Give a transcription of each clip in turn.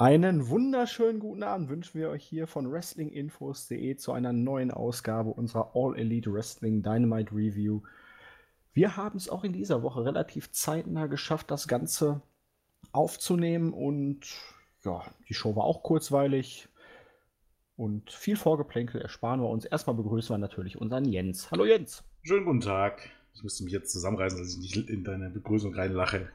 Einen wunderschönen guten Abend wünschen wir euch hier von WrestlingInfos.de zu einer neuen Ausgabe unserer All Elite Wrestling Dynamite Review. Wir haben es auch in dieser Woche relativ zeitnah geschafft, das Ganze aufzunehmen und ja, die Show war auch kurzweilig und viel Vorgeplänkel ersparen wir uns. Erstmal begrüßen wir natürlich unseren Jens. Hallo Jens. Schönen guten Tag. Ich müsste mich jetzt zusammenreißen, dass ich nicht in deine Begrüßung reinlache.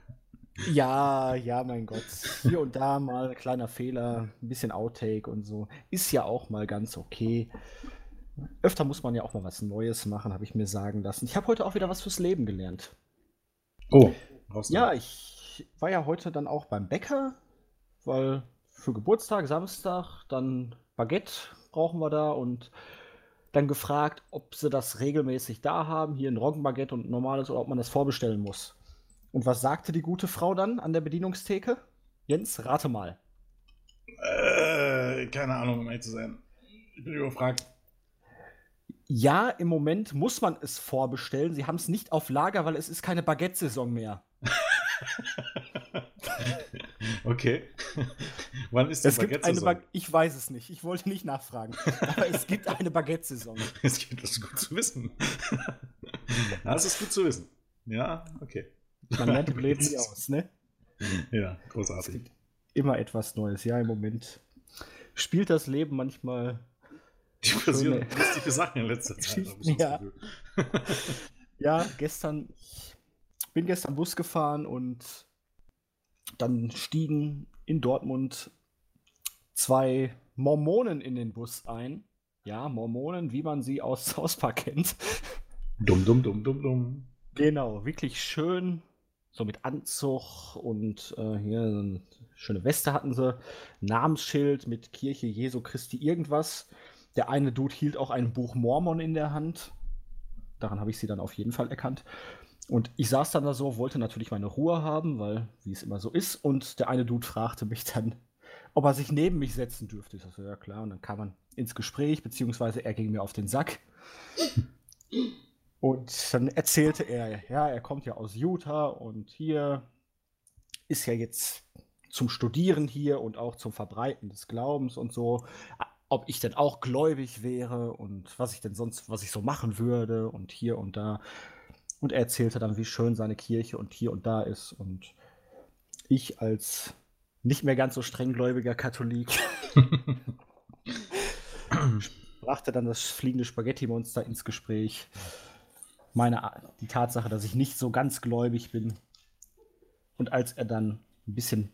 Ja, ja, mein Gott. Hier und da mal ein kleiner Fehler, ein bisschen Outtake und so. Ist ja auch mal ganz okay. Öfter muss man ja auch mal was Neues machen, habe ich mir sagen lassen. Ich habe heute auch wieder was fürs Leben gelernt. Oh, ja, ich war ja heute dann auch beim Bäcker, weil für Geburtstag, Samstag, dann Baguette brauchen wir da und dann gefragt, ob sie das regelmäßig da haben, hier ein Roggenbaguette und ein normales, oder ob man das vorbestellen muss. Und was sagte die gute Frau dann an der Bedienungstheke? Jens, rate mal. Äh, keine Ahnung, um ehrlich zu sein. Ich bin überfragt. Ja, im Moment muss man es vorbestellen. Sie haben es nicht auf Lager, weil es ist keine Baguette-Saison mehr. okay. Wann ist die Baguette-Saison? Ba ich weiß es nicht. Ich wollte nicht nachfragen. Aber es gibt eine Baguette-Saison. Es gibt das ist gut zu wissen. das ist gut zu wissen. Ja, okay. Man lernt im Leben nie aus, ne? Ja, großartig. Es gibt immer etwas Neues. Ja, im Moment spielt das Leben manchmal. Die passieren lustige Sachen in letzter Zeit. Ja. ja, gestern, ich bin gestern Bus gefahren und dann stiegen in Dortmund zwei Mormonen in den Bus ein. Ja, Mormonen, wie man sie aus South Park kennt. Dumm, dumm, dumm, dumm, dumm. Genau, wirklich schön so mit Anzug und äh, hier eine schöne Weste hatten sie, Namensschild mit Kirche Jesu Christi irgendwas. Der eine Dude hielt auch ein Buch Mormon in der Hand. Daran habe ich sie dann auf jeden Fall erkannt. Und ich saß dann da so, wollte natürlich meine Ruhe haben, weil, wie es immer so ist. Und der eine Dude fragte mich dann, ob er sich neben mich setzen dürfte. Ich sagte, ja klar. Und dann kam man ins Gespräch, beziehungsweise er ging mir auf den Sack. Und dann erzählte er, ja, er kommt ja aus Utah und hier ist ja jetzt zum Studieren hier und auch zum Verbreiten des Glaubens und so, ob ich denn auch gläubig wäre und was ich denn sonst, was ich so machen würde und hier und da. Und er erzählte dann, wie schön seine Kirche und hier und da ist. Und ich als nicht mehr ganz so strenggläubiger Katholik brachte dann das fliegende Spaghetti-Monster ins Gespräch meine, die Tatsache, dass ich nicht so ganz gläubig bin. Und als er dann ein bisschen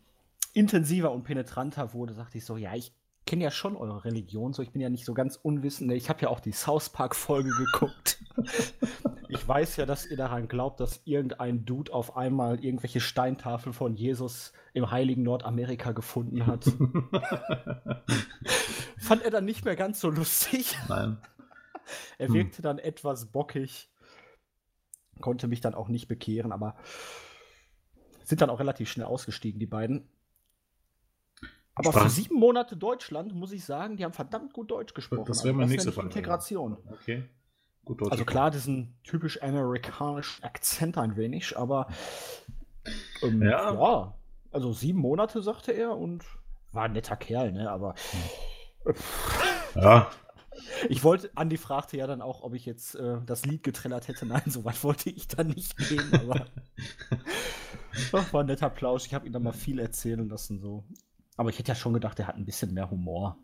intensiver und penetranter wurde, sagte ich so, ja, ich kenne ja schon eure Religion, so ich bin ja nicht so ganz unwissend. Ich habe ja auch die South Park Folge geguckt. ich weiß ja, dass ihr daran glaubt, dass irgendein Dude auf einmal irgendwelche Steintafeln von Jesus im heiligen Nordamerika gefunden hat. Fand er dann nicht mehr ganz so lustig. Nein. Er wirkte hm. dann etwas bockig konnte mich dann auch nicht bekehren, aber sind dann auch relativ schnell ausgestiegen, die beiden. Aber Spaß. für sieben Monate Deutschland muss ich sagen, die haben verdammt gut Deutsch gesprochen. Das wäre meine nächste Frage. Integration. Okay. Gut Deutsch also klar, diesen typisch amerikanischen Akzent ein wenig, aber ähm, ja. ja. also sieben Monate sagte er und war ein netter Kerl, ne? Aber ja, ich wollte, Andi fragte ja dann auch, ob ich jetzt äh, das Lied getrellert hätte. Nein, so weit wollte ich dann nicht gehen, aber Ach, war ein netter Plausch. Ich habe ihm dann mal viel erzählen lassen. so. Aber ich hätte ja schon gedacht, er hat ein bisschen mehr Humor.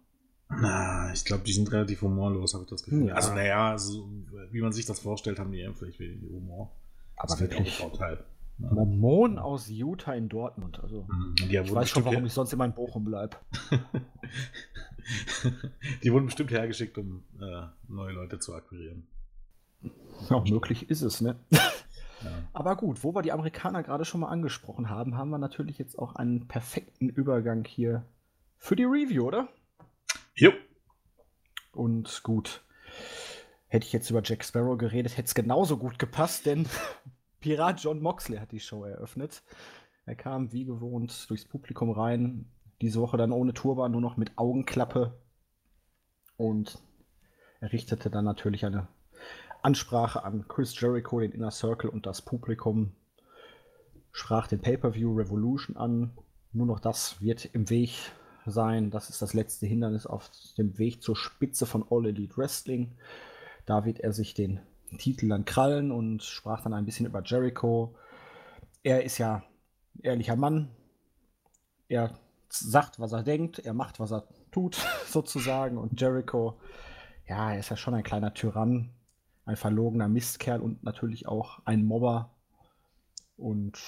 Na, ich glaube, die sind relativ humorlos, habe ich das Gefühl. Ja. Also, naja, also, wie man sich das vorstellt, haben die einfach wenig Humor. Aber das wirklich. Vorteil. Ja. Mormon aus Utah in Dortmund. Also, mhm. ich weiß schon, warum ich sonst immer in Bochum bleibe. Die wurden bestimmt hergeschickt, um äh, neue Leute zu akquirieren. Ja, möglich ist es, ne? Ja. Aber gut, wo wir die Amerikaner gerade schon mal angesprochen haben, haben wir natürlich jetzt auch einen perfekten Übergang hier für die Review, oder? Jo. Und gut. Hätte ich jetzt über Jack Sparrow geredet, hätte es genauso gut gepasst, denn Pirat John Moxley hat die Show eröffnet. Er kam wie gewohnt durchs Publikum rein, diese Woche dann ohne Turban, nur noch mit Augenklappe. Und er richtete dann natürlich eine Ansprache an Chris Jericho, den Inner Circle und das Publikum. Sprach den Pay-Per-View Revolution an. Nur noch das wird im Weg sein. Das ist das letzte Hindernis auf dem Weg zur Spitze von All Elite Wrestling. Da wird er sich den Titel dann krallen und sprach dann ein bisschen über Jericho. Er ist ja ein ehrlicher Mann. Er sagt, was er denkt, er macht, was er tut, sozusagen. Und Jericho, ja, er ist ja schon ein kleiner Tyrann, ein verlogener Mistkerl und natürlich auch ein Mobber. Und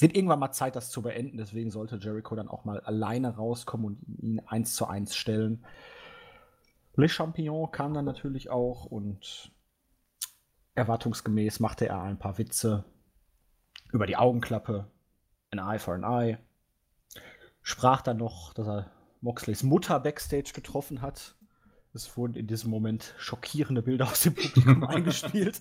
wird irgendwann mal Zeit, das zu beenden. Deswegen sollte Jericho dann auch mal alleine rauskommen und ihn eins zu eins stellen. Le Champignon kam dann natürlich auch und erwartungsgemäß machte er ein paar Witze über die Augenklappe, an Eye for an Eye. Sprach dann noch, dass er Moxleys Mutter backstage getroffen hat. Es wurden in diesem Moment schockierende Bilder aus dem Publikum eingespielt.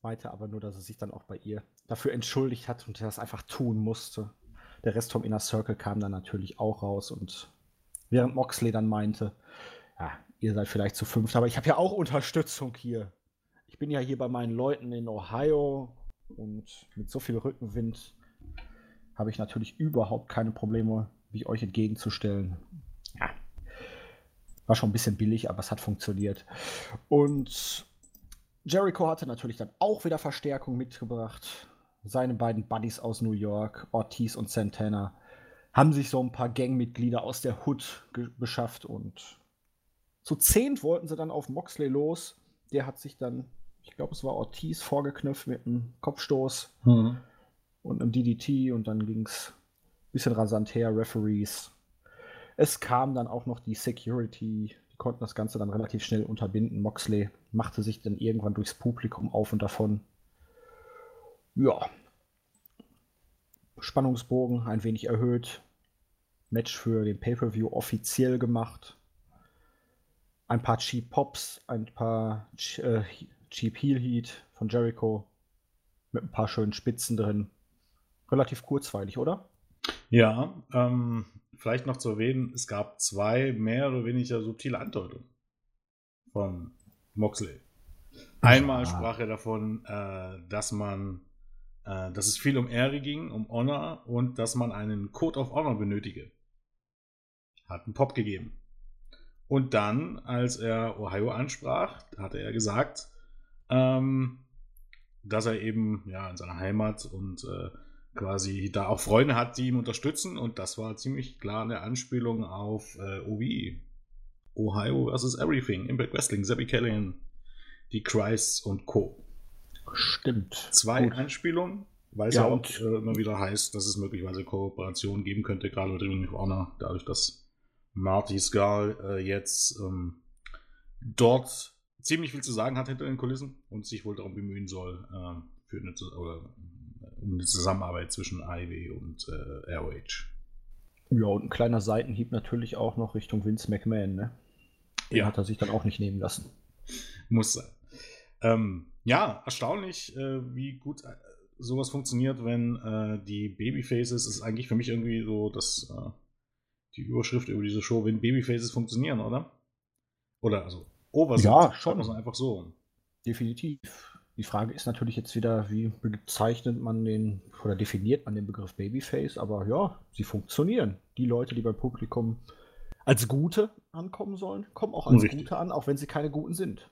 Meinte aber nur, dass er sich dann auch bei ihr dafür entschuldigt hat und er das einfach tun musste. Der Rest vom Inner Circle kam dann natürlich auch raus und während Moxley dann meinte, ja, ihr seid vielleicht zu fünft, aber ich habe ja auch Unterstützung hier. Ich bin ja hier bei meinen Leuten in Ohio und mit so viel Rückenwind habe ich natürlich überhaupt keine Probleme, mich euch entgegenzustellen. Ja. War schon ein bisschen billig, aber es hat funktioniert. Und Jericho hatte natürlich dann auch wieder Verstärkung mitgebracht. Seine beiden Buddies aus New York, Ortiz und Santana, haben sich so ein paar Gangmitglieder aus der Hood beschafft und zu zehnt wollten sie dann auf Moxley los. Der hat sich dann, ich glaube, es war Ortiz, vorgeknüpft mit einem Kopfstoß hm. Und einem DDT und dann ging es ein bisschen rasant her, Referees. Es kam dann auch noch die Security, die konnten das Ganze dann relativ schnell unterbinden. Moxley machte sich dann irgendwann durchs Publikum auf und davon. Ja. Spannungsbogen ein wenig erhöht. Match für den Pay-Per-View offiziell gemacht. Ein paar Cheap Pops, ein paar äh, Cheap Heel Heat von Jericho mit ein paar schönen Spitzen drin. Relativ kurzweilig, oder? Ja, ähm, vielleicht noch zu erwähnen, es gab zwei mehr oder weniger subtile Andeutungen von Moxley. Einmal sprach er davon, äh, dass man, äh, dass es viel um Ehre ging, um Honor und dass man einen Code of Honor benötige. Hat einen Pop gegeben. Und dann, als er Ohio ansprach, hatte er gesagt, ähm, dass er eben ja in seiner Heimat und äh, quasi da auch Freunde hat, die ihn unterstützen. Und das war ziemlich klar eine Anspielung auf äh, OVE. Ohio vs. Everything, Impact Wrestling, Zabby Callahan, die Christ und Co. Stimmt. Zwei Gut. Anspielungen, weil es ja, auch äh, immer wieder heißt, dass es möglicherweise Kooperationen geben könnte, gerade mit Ring of Honor, dadurch, dass Marty Skull äh, jetzt ähm, dort ziemlich viel zu sagen hat hinter den Kulissen und sich wohl darum bemühen soll, äh, für eine, oder um eine Zusammenarbeit zwischen Ivy und äh, ROH. Ja, und ein kleiner Seitenhieb natürlich auch noch Richtung Vince McMahon, ne? Den ja. hat er sich dann auch nicht nehmen lassen. Muss sein. Ähm, ja, erstaunlich, äh, wie gut äh, sowas funktioniert, wenn äh, die Babyfaces ist eigentlich für mich irgendwie so das, äh, die Überschrift über diese Show, wenn Babyfaces funktionieren, oder? Oder also Over Ja, schon. Einfach so. Definitiv. Die Frage ist natürlich jetzt wieder, wie bezeichnet man den oder definiert man den Begriff Babyface, aber ja, sie funktionieren. Die Leute, die beim Publikum als Gute ankommen sollen, kommen auch als Richtig. Gute an, auch wenn sie keine Guten sind.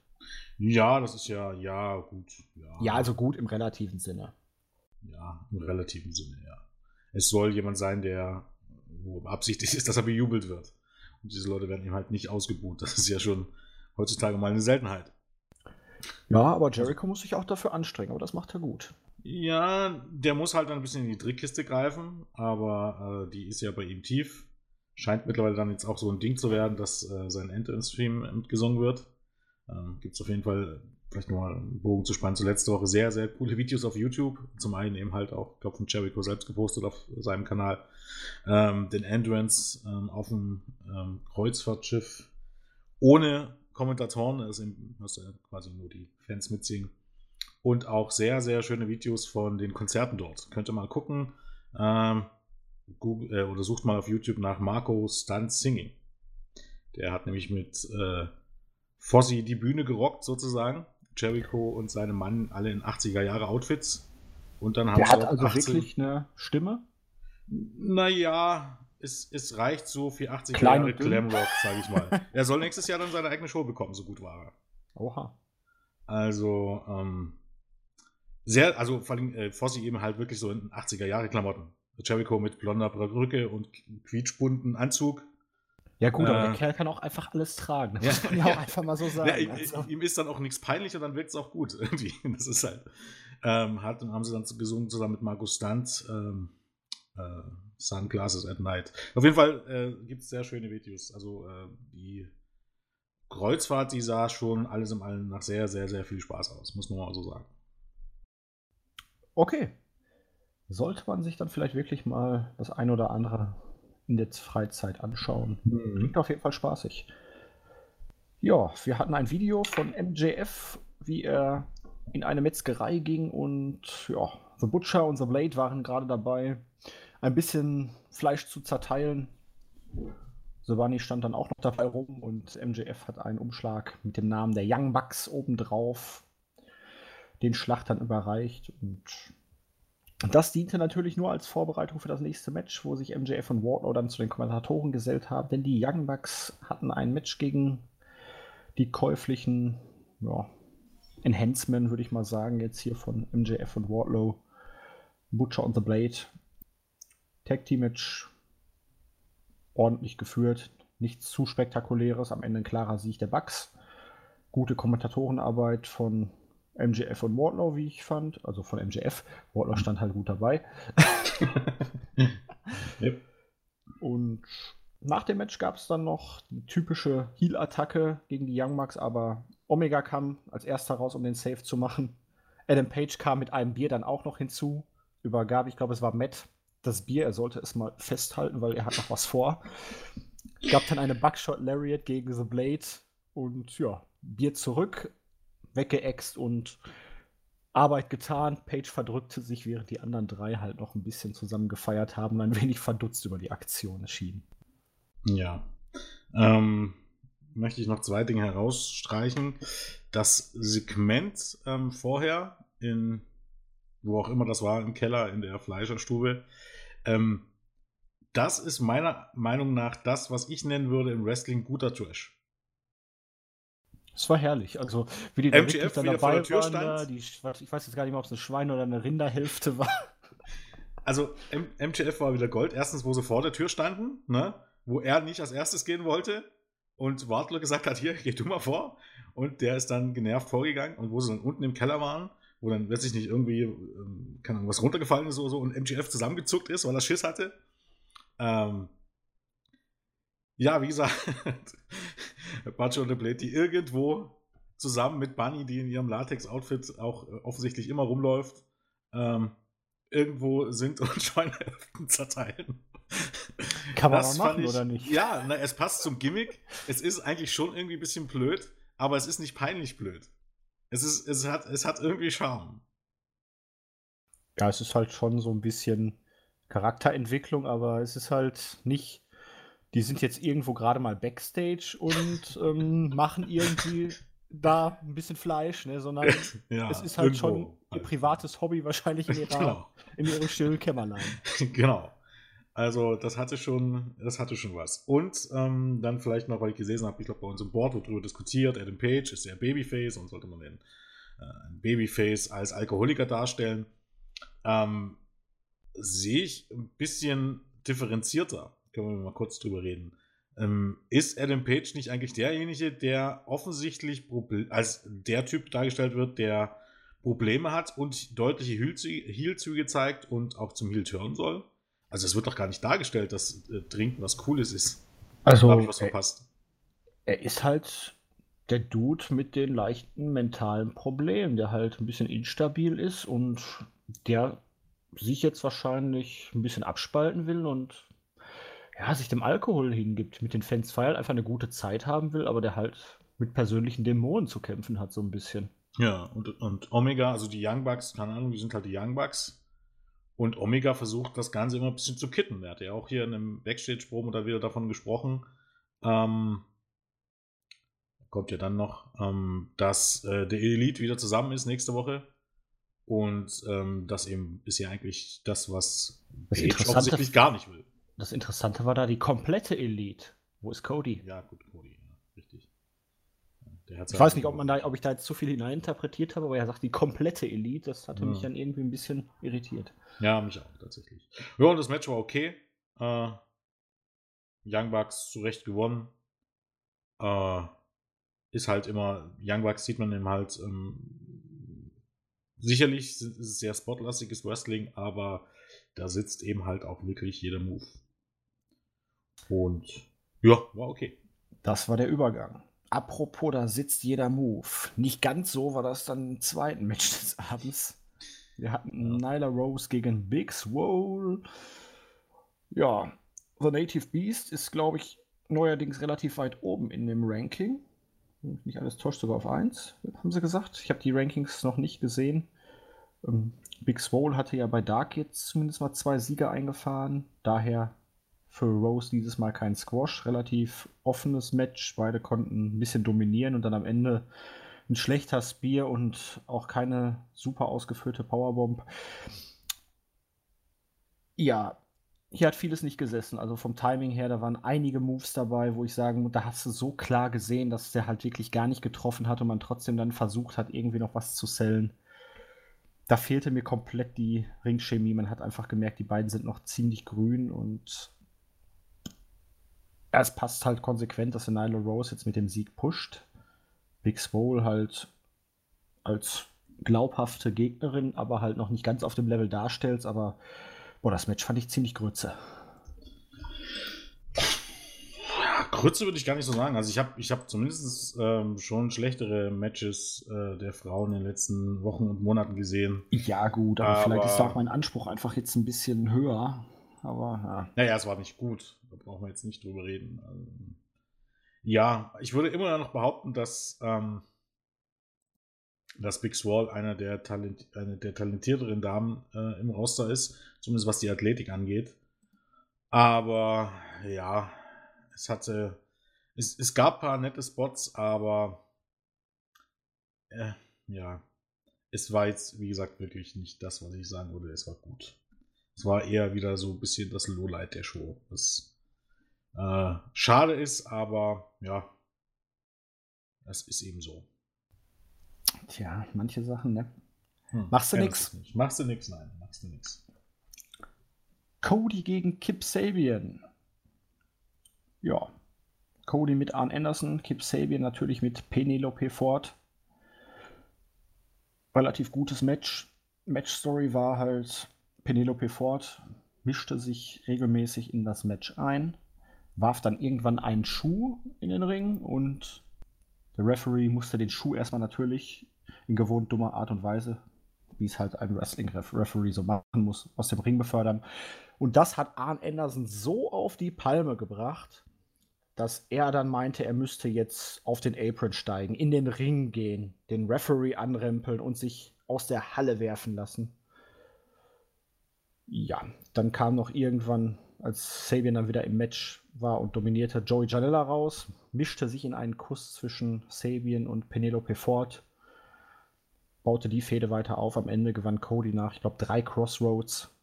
Ja, das ist ja, ja, gut. Ja. ja, also gut im relativen Sinne. Ja, im relativen Sinne, ja. Es soll jemand sein, der, wo absichtlich ist, dass er bejubelt wird. Und diese Leute werden eben halt nicht ausgebucht. Das ist ja schon heutzutage mal eine Seltenheit. Ja, aber Jericho muss sich auch dafür anstrengen, aber das macht er gut. Ja, der muss halt ein bisschen in die Trickkiste greifen, aber äh, die ist ja bei ihm tief. Scheint mittlerweile dann jetzt auch so ein Ding zu werden, dass äh, sein End-in-Stream mitgesungen wird. Ähm, Gibt es auf jeden Fall, vielleicht nochmal einen Bogen zu spannen, zu letzte Woche sehr, sehr coole Videos auf YouTube. Zum einen eben halt auch, ich glaube, von Jericho selbst gepostet auf seinem Kanal. Ähm, den Endurance ähm, auf dem ähm, Kreuzfahrtschiff ohne Kommentatoren, also hast du quasi nur die Fans mitsingen. Und auch sehr, sehr schöne Videos von den Konzerten dort. Könnt ihr mal gucken. Ähm, Google, äh, oder sucht mal auf YouTube nach Marco Stunt Singing. Der hat nämlich mit äh, Fossi die Bühne gerockt, sozusagen. Jericho und seine Mann alle in 80er Jahre Outfits. Und dann haben Der hat also 18... wirklich eine Stimme? Naja, es, es reicht so für 80 Klein Jahre. Glamrock, sage ich mal. er soll nächstes Jahr dann seine eigene Show bekommen, so gut war er. Oha. Also, ähm, sehr, also vor allem äh, Fossi eben halt wirklich so in 80er-Jahre-Klamotten. Jericho mit blonder Perücke und quietschbunten Anzug. Ja, gut, aber Äh. der Kerl kann auch einfach alles tragen. Das Ja, muss man ja auch ja. einfach mal so sagen. Ja, ihm, also. ihm ist dann auch nichts peinlich und dann wirkt es auch gut. Irgendwie. Das ist halt. Ähm, hat, haben sie dann gesungen zusammen mit Markus Stunt. Ähm, äh, Sunglasses at Night. Auf jeden Fall äh, gibt es sehr schöne Videos. Also äh, die Kreuzfahrt, die sah schon alles im Allen nach sehr, sehr, sehr viel Spaß aus, muss man mal so sagen. Okay. Sollte man sich dann vielleicht wirklich mal das ein oder andere in der Freizeit anschauen. Klingt auf jeden Fall spaßig. Ja, wir hatten ein Video von MJF, wie er in eine Metzgerei ging und ja, The Butcher und The Blade waren gerade dabei, ein bisschen Fleisch zu zerteilen. Giovanni stand dann auch noch dabei rum und MJF hat einen Umschlag mit dem Namen der Young Bucks obendrauf den Schlachtern überreicht und das diente natürlich nur als Vorbereitung für das nächste Match, wo sich MJF und Wardlow dann zu den Kommentatoren gesellt haben, denn die Young Bucks hatten ein Match gegen die käuflichen ja, Enhancement, würde ich mal sagen, jetzt hier von MJF und Wardlow, Butcher und The Blade. Tag Team Match ordentlich geführt, nichts zu spektakuläres, am Ende ein klarer Sieg der Bucks. Gute Kommentatorenarbeit von MJF und Wardlow, wie ich fand. Also von MJF. Wardlow stand halt gut dabei. Yep. Und nach dem Match gab es dann noch die typische Heal-Attacke gegen die Young Bucks, aber Omega kam als erster raus, um den Save zu machen. Adam Page kam mit einem Bier dann auch noch hinzu, übergab, ich glaube, es war Matt, das Bier. Er sollte es mal festhalten, weil er hat noch was vor. Gab dann eine Buckshot Lariat gegen The Blade und ja, Bier zurück, weggeext und Arbeit getan. Page verdrückte sich, während die anderen drei halt noch ein bisschen zusammen gefeiert haben und ein wenig verdutzt über die Aktion erschienen. Ja. Ähm, möchte ich noch zwei Dinge herausstreichen. Das Segment ähm, vorher in, wo auch immer das war, im Keller in der Fleischerstube, ähm, das ist meiner Meinung nach das, was ich nennen würde im Wrestling guter Trash. Es war herrlich. Also, wie die da MGF wirklich dann wieder vor dabei der Tür waren, da, stand. die, ich weiß jetzt gar nicht mehr, ob es eine Schweine- oder eine Rinderhälfte war. Also M MGF war wieder Gold. Erstens, wo sie vor der Tür standen, ne? wo er nicht als erstes gehen wollte und Wardlow gesagt hat, hier, geh du mal vor. Und der ist dann genervt vorgegangen und wo sie dann unten im Keller waren, wo dann letztlich nicht irgendwie, ähm, keine Ahnung, was runtergefallen ist oder so und MGF zusammengezuckt ist, weil er Schiss hatte. Ähm, ja, wie gesagt, Bacho und The Blade, die irgendwo zusammen mit Bunny, die in ihrem Latex-Outfit auch äh, offensichtlich immer rumläuft, ähm, irgendwo sind und Schweinehälften zerteilen. Kann man Das fand machen, ich- oder nicht? Ja, na, es passt zum Gimmick. Es ist eigentlich schon irgendwie ein bisschen blöd, aber es ist nicht peinlich blöd. Es, ist, es, hat, es hat irgendwie Charme. Ja, es ist halt schon so ein bisschen Charakterentwicklung, aber es ist halt nicht. Die sind jetzt irgendwo gerade mal Backstage und ähm, machen irgendwie da ein bisschen Fleisch, ne? sondern Ja, es ist halt schon irgendwo ihr halt. privates Hobby wahrscheinlich in, ihrer, Genau. in ihrem stillen Kämmerlein. genau. Also, das hatte schon, das hatte schon was. Und ähm, dann vielleicht noch, weil ich gelesen habe, ich glaube, bei uns im Board wird darüber diskutiert, Adam Page ist ja Babyface und sollte man den äh, Babyface als Alkoholiker darstellen. Ähm, sehe ich ein bisschen differenzierter. Können wir mal kurz drüber reden. Ähm, ist Adam Page nicht eigentlich derjenige, der offensichtlich Proble als der Typ dargestellt wird, der Probleme hat und deutliche Heel-Züge zeigt und auch zum Heel turnen soll? Also es wird doch gar nicht dargestellt, dass äh, Trinken was Cooles ist. Also, Habe ich was er, verpasst? er ist halt der Dude mit den leichten mentalen Problemen, der halt ein bisschen instabil ist und der sich jetzt wahrscheinlich ein bisschen abspalten will und ja, sich dem Alkohol hingibt, mit den Fans feiert, einfach eine gute Zeit haben will, aber der halt mit persönlichen Dämonen zu kämpfen hat, so ein bisschen. Ja, und, und Omega, also die Young Bucks, keine Ahnung, die sind halt die Young Bucks. Und Omega versucht das Ganze immer ein bisschen zu kitten. Er hat ja auch hier in einem Backstage-Promo da wieder davon gesprochen. Ähm, kommt ja dann noch, ähm, dass äh, der Elite wieder zusammen ist nächste Woche. Und ähm, das eben ist ja eigentlich das, was Das Page offensichtlich gar nicht will. Das Interessante war da die komplette Elite. Wo ist Cody? Ja, gut, Cody, ja, richtig. Der hat's Ich weiß nicht, ob, man da, ob ich da jetzt zu viel hineininterpretiert habe, aber er sagt die komplette Elite. Das hatte Ja. mich dann irgendwie ein bisschen irritiert. Ja, mich auch tatsächlich. Ja, und das Match war okay. Äh, Young Bucks zu Recht gewonnen. Äh, ist halt immer, Young Bucks sieht man eben halt, ähm, sicherlich ist es sehr spotlastiges Wrestling, aber da sitzt eben halt auch wirklich jeder Move. Und ja, war okay. Das war der Übergang. Apropos, da sitzt jeder Move. Nicht ganz so war das dann im zweiten Match des Abends. Wir hatten Nyla Rose gegen Big Swole. Ja, The Native Beast ist, glaube ich, neuerdings relativ weit oben in dem Ranking. Wenn mich Nicht alles täuscht, sogar auf 1, haben sie gesagt. Ich habe die Rankings noch nicht gesehen. Ähm, Big Swole hatte ja bei Dark jetzt zumindest mal zwei Siege eingefahren. Daher für Rose dieses Mal kein Squash. Relativ offenes Match. Beide konnten ein bisschen dominieren und dann am Ende ein schlechter Spear und auch keine super ausgeführte Powerbomb. Ja, hier hat vieles nicht gesessen. Also vom Timing her, da waren einige Moves dabei, wo ich sagen, da hast du so klar gesehen, dass der halt wirklich gar nicht getroffen hat und man trotzdem dann versucht hat, irgendwie noch was zu sellen. Da fehlte mir komplett die Ringchemie. Man hat einfach gemerkt, die beiden sind noch ziemlich grün und ja, es passt halt konsequent, dass der Nyla Rose jetzt mit dem Sieg pusht. Big Swole halt als glaubhafte Gegnerin, aber halt noch nicht ganz auf dem Level darstellt. Aber boah, das Match fand ich ziemlich grütze. Ja, Grütze würde ich gar nicht so sagen. Also ich habe ich hab zumindest ähm, schon schlechtere Matches äh, der Frauen in den letzten Wochen und Monaten gesehen. Ja, gut, aber, Aber- vielleicht ist da auch mein Anspruch einfach jetzt ein bisschen höher. Aber ja. Naja, es war nicht gut. Da brauchen wir jetzt nicht drüber reden. Also, ja, ich würde immer noch behaupten, dass, ähm, dass Big Swall einer der, Talent, eine der talentierteren Damen äh, im Roster ist, zumindest was die Athletik angeht. Aber ja, es hatte. Es, es gab ein paar nette Spots, aber äh, ja, es war jetzt, wie gesagt, wirklich nicht das, was ich sagen würde. Es war gut. Es war eher wieder so ein bisschen das Lowlight der Show. Was äh, schade ist, aber ja, das ist eben so. Tja, manche Sachen, ne? Hm, Machst du nix? Machst du nix? Nein, machst du nix. Cody gegen Kip Sabian. Ja. Cody mit Arn Anderson, Kip Sabian natürlich mit Penelope Ford. Relativ gutes Match. Match-Story war halt, Penelope Ford mischte sich regelmäßig in das Match ein, warf dann irgendwann einen Schuh in den Ring und der Referee musste den Schuh erstmal natürlich in gewohnt dummer Art und Weise, wie es halt ein Wrestling-Referee so machen muss, aus dem Ring befördern. Und das hat Arn Anderson so auf die Palme gebracht, dass er dann meinte, er müsste jetzt auf den Apron steigen, in den Ring gehen, den Referee anrempeln und sich aus der Halle werfen lassen. Ja, dann kam noch irgendwann, als Sabian dann wieder im Match war und dominierte, Joey Janella raus, mischte sich in einen Kuss zwischen Sabian und Penelope Ford, baute die Fehde weiter auf. Am Ende gewann Cody nach, ich glaube, drei Crossroads,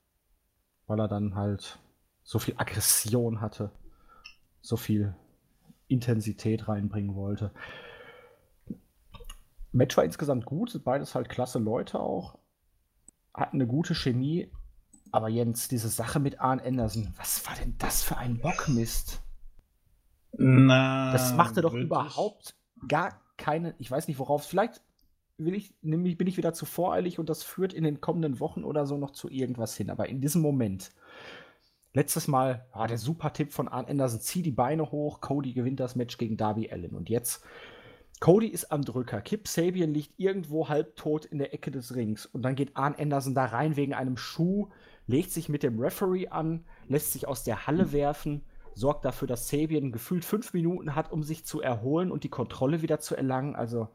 weil er dann halt so viel Aggression hatte, so viel Intensität reinbringen wollte. Match war insgesamt gut, beides halt klasse Leute auch, hatten eine gute Chemie. Aber Jens, diese Sache mit Arn Anderson, was war denn das für ein Bockmist? Na, Das machte doch überhaupt gar keine, ich weiß nicht worauf, vielleicht will ich, nämlich bin ich wieder zu voreilig und das führt in den kommenden Wochen oder so noch zu irgendwas hin. Aber in diesem Moment, letztes Mal, ah, der super Tipp von Arn Anderson, zieh die Beine hoch, Cody gewinnt das Match gegen Darby Allen. Und jetzt, Cody ist am Drücker, Kip Sabian liegt irgendwo halbtot in der Ecke des Rings und dann geht Arn Anderson da rein wegen einem Schuh, legt sich mit dem Referee an, lässt sich aus der Halle werfen, sorgt dafür, dass Sabian gefühlt fünf Minuten hat, um sich zu erholen und die Kontrolle wieder zu erlangen. Also,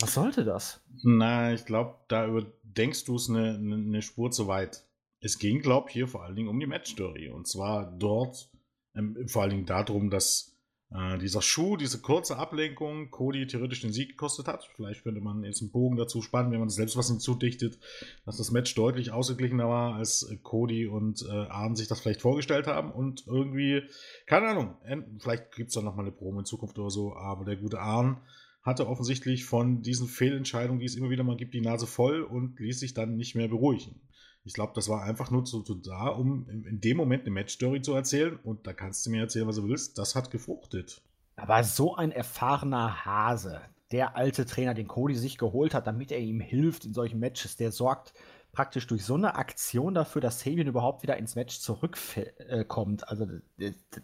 was sollte das? Na, ich glaube, da überdenkst du es eine, eine, eine Spur zu weit. Es ging, glaube ich, hier vor allen Dingen um die Matchstory. Und zwar dort, ähm, vor allen Dingen darum, dass äh, dieser Schuh, diese kurze Ablenkung Cody theoretisch den Sieg gekostet hat. Vielleicht könnte man jetzt einen Bogen dazu spannen, wenn man selbst was hinzudichtet, dass das Match deutlich ausgeglichener war, als Cody und äh, Arn sich das vielleicht vorgestellt haben. Und irgendwie, keine Ahnung, vielleicht gibt es da nochmal eine Promo in Zukunft oder so, aber der gute Arn hatte offensichtlich von diesen Fehlentscheidungen, die es immer wieder mal gibt, die Nase voll und ließ sich dann nicht mehr beruhigen. Ich glaube, das war einfach nur so, so da, um in, dem Moment eine Match-Story zu erzählen. Und da kannst du mir erzählen, was du willst. Das hat gefruchtet. Aber so ein erfahrener Hase, der alte Trainer, den Cody sich geholt hat, damit er ihm hilft in solchen Matches, der sorgt praktisch durch so eine Aktion dafür, dass Sabian überhaupt wieder ins Match zurückkommt. Also,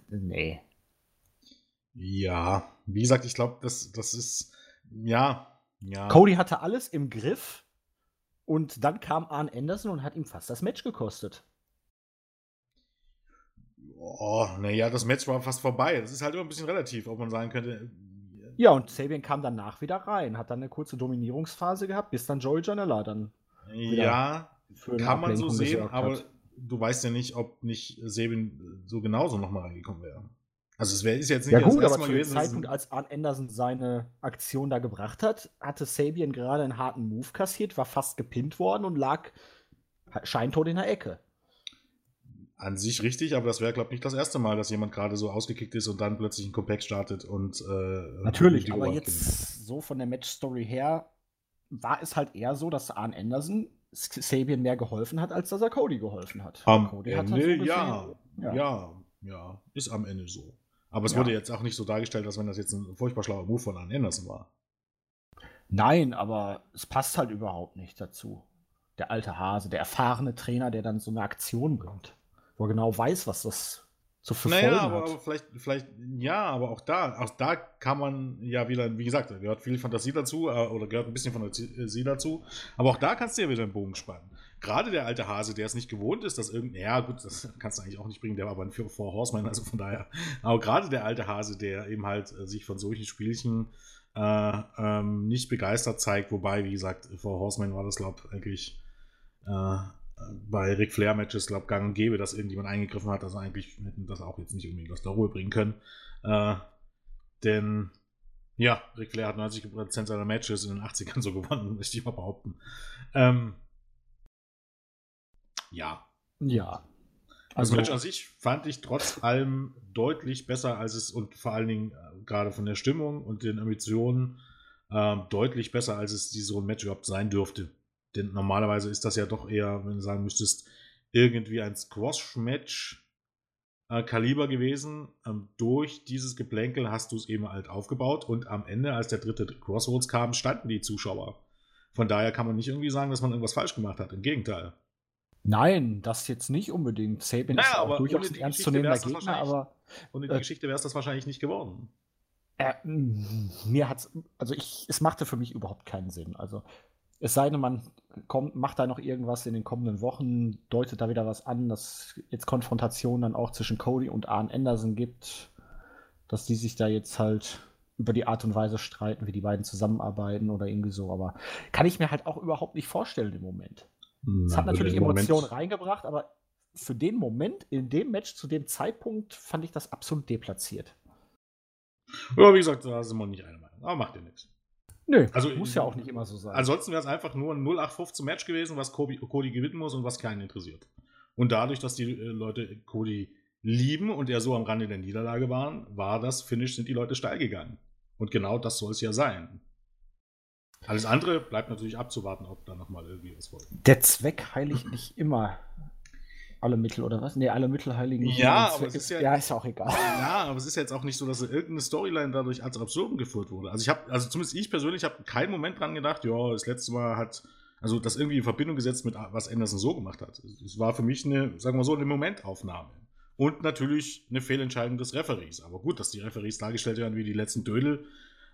nee. Ja, wie gesagt, ich glaube, das, das ist, ja, ja. Cody hatte alles im Griff und dann kam Arn Anderson und hat ihm fast das Match gekostet. Oh, naja, das Match war fast vorbei. Das ist halt immer ein bisschen relativ, ob man sagen könnte. Äh, ja, und Sabian kam danach wieder rein, hat dann eine kurze Dominierungsphase gehabt, bis dann Joey Janella dann. Ja, kann man so sehen, aber du weißt ja nicht, ob nicht Sabian so genauso nochmal reingekommen wäre. Also es wäre jetzt nicht ja, gut, das aber zu dem Zeitpunkt, als Arn Anderson seine Aktion da gebracht hat, hatte Sabian gerade einen harten Move kassiert, war fast gepinnt worden und lag scheintot in der Ecke. An sich richtig, aber das wäre, glaube ich, nicht das erste Mal, dass jemand gerade so ausgekickt ist und dann plötzlich ein Compact startet und äh, Natürlich, aber jetzt so von der Match-Story her war es halt eher so, dass Arn Anderson Sabian mehr geholfen hat, als dass er Cody geholfen hat. Am Cody Ende, hat halt so ja, ja, ja, ja, ist am Ende so. Aber es ja. wurde jetzt auch nicht so dargestellt, als wenn das jetzt ein furchtbar schlauer Move von Arn Anderson war. Nein, aber es passt halt überhaupt nicht dazu. Der alte Hase, der erfahrene Trainer, der dann so eine Aktion bringt, wo er genau weiß, was das zu für naja, aber, hat. aber vielleicht, vielleicht, ja, aber auch da, auch da kann man ja wieder, wie gesagt, da gehört viel Fantasie dazu äh, oder gehört ein bisschen Fantasie dazu, aber auch da kannst du ja wieder einen Bogen spannen gerade der alte Hase, der es nicht gewohnt ist, dass irgendein, ja gut, das kannst du eigentlich auch nicht bringen, der war aber ein Four Horseman, also von daher, aber gerade der alte Hase, der eben halt äh, sich von solchen Spielchen äh, ähm, nicht begeistert zeigt, wobei, wie gesagt, Four Horseman war das, glaube ich, eigentlich äh, bei Ric Flair-Matches, glaube ich, gang und gäbe, dass irgendjemand eingegriffen hat, also eigentlich hätten das auch jetzt nicht unbedingt aus der Ruhe bringen können. Äh, denn ja, Ric Flair hat 90% seiner Matches in den 80ern so gewonnen, möchte ich mal behaupten. Ähm, ja. Ja. Also, das Match an sich fand ich trotz allem deutlich besser, als es und vor allen Dingen äh, gerade von der Stimmung und den Ambitionen äh, deutlich besser, als es die so ein Match überhaupt sein dürfte. Denn normalerweise ist das ja doch eher, wenn du sagen müsstest, irgendwie ein Squash-Match äh, Kaliber gewesen. Ähm, durch dieses Geplänkel hast du es eben halt aufgebaut und am Ende, als der dritte Crossroads kam, standen die Zuschauer. Von daher kann man nicht irgendwie sagen, dass man irgendwas falsch gemacht hat. Im Gegenteil. Nein, das jetzt nicht unbedingt. Saban naja, ist auch durchaus ein ernstzunehmender Gegner, aber. Und in der äh, Geschichte wäre es das wahrscheinlich nicht geworden. Äh, mir hat's, also ich, es machte für mich überhaupt keinen Sinn. Also es sei denn, man kommt, macht da noch irgendwas in den kommenden Wochen, deutet da wieder was an, dass jetzt Konfrontation dann auch zwischen Cody und Arn Anderson gibt, dass die sich da jetzt halt über die Art und Weise streiten, wie die beiden zusammenarbeiten oder irgendwie so. Aber kann ich mir halt auch überhaupt nicht vorstellen im Moment. Es hat natürlich Emotionen reingebracht, aber für den Moment, in dem Match, zu dem Zeitpunkt, fand ich das absolut deplatziert. Ja, wie gesagt, da sind wir nicht einer Meinung. Aber macht ja nichts. Nö, also, muss ja auch nicht immer so sein. Ansonsten wäre es einfach nur ein 0815 Match gewesen, was Cody, Cody gewinnen muss und was keinen interessiert. Und dadurch, dass die äh, Leute Cody lieben und er so am Rande der Niederlage waren, war das Finish, sind die Leute steil gegangen. Und genau das soll es ja sein. Alles andere bleibt natürlich abzuwarten, ob da nochmal irgendwie was folgt. Der Zweck heiligt nicht immer alle Mittel oder was? Ne, alle Mittel heiligen. Ja, aber es ist ja, ja, ist auch egal. Ja, aber es ist jetzt auch nicht so, dass irgendeine Storyline dadurch als absurd geführt wurde. Also ich habe, also zumindest ich persönlich habe keinen Moment dran gedacht, ja, das letzte Mal hat, also das irgendwie in Verbindung gesetzt mit was Anderson so gemacht hat. Es war für mich eine, sagen wir so, eine Momentaufnahme. Und natürlich eine Fehlentscheidung des Referees. Aber gut, dass die Referees dargestellt werden wie die letzten Dödel,